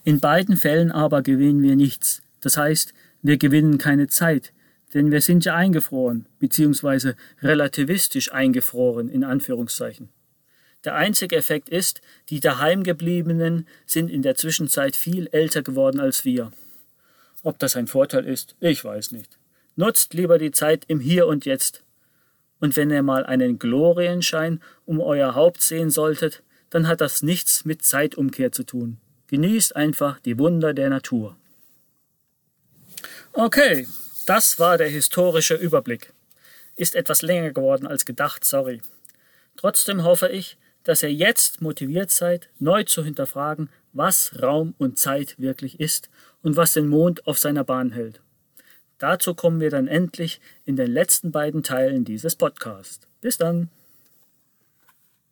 In beiden Fällen aber gewinnen wir nichts. Das heißt, wir gewinnen keine Zeit, denn wir sind ja eingefroren, beziehungsweise relativistisch eingefroren in Anführungszeichen. Der einzige Effekt ist, die daheimgebliebenen sind in der Zwischenzeit viel älter geworden als wir. Ob das ein Vorteil ist, ich weiß nicht. Nutzt lieber die Zeit im Hier und Jetzt. Und wenn ihr mal einen Glorienschein um euer Haupt sehen solltet, dann hat das nichts mit Zeitumkehr zu tun. Genießt einfach die Wunder der Natur. Okay, das war der historische Überblick. Ist etwas länger geworden als gedacht, sorry. Trotzdem hoffe ich, dass ihr jetzt motiviert seid, neu zu hinterfragen, was Raum und Zeit wirklich ist und was den Mond auf seiner Bahn hält. Dazu kommen wir dann endlich in den letzten beiden Teilen dieses Podcasts. Bis dann!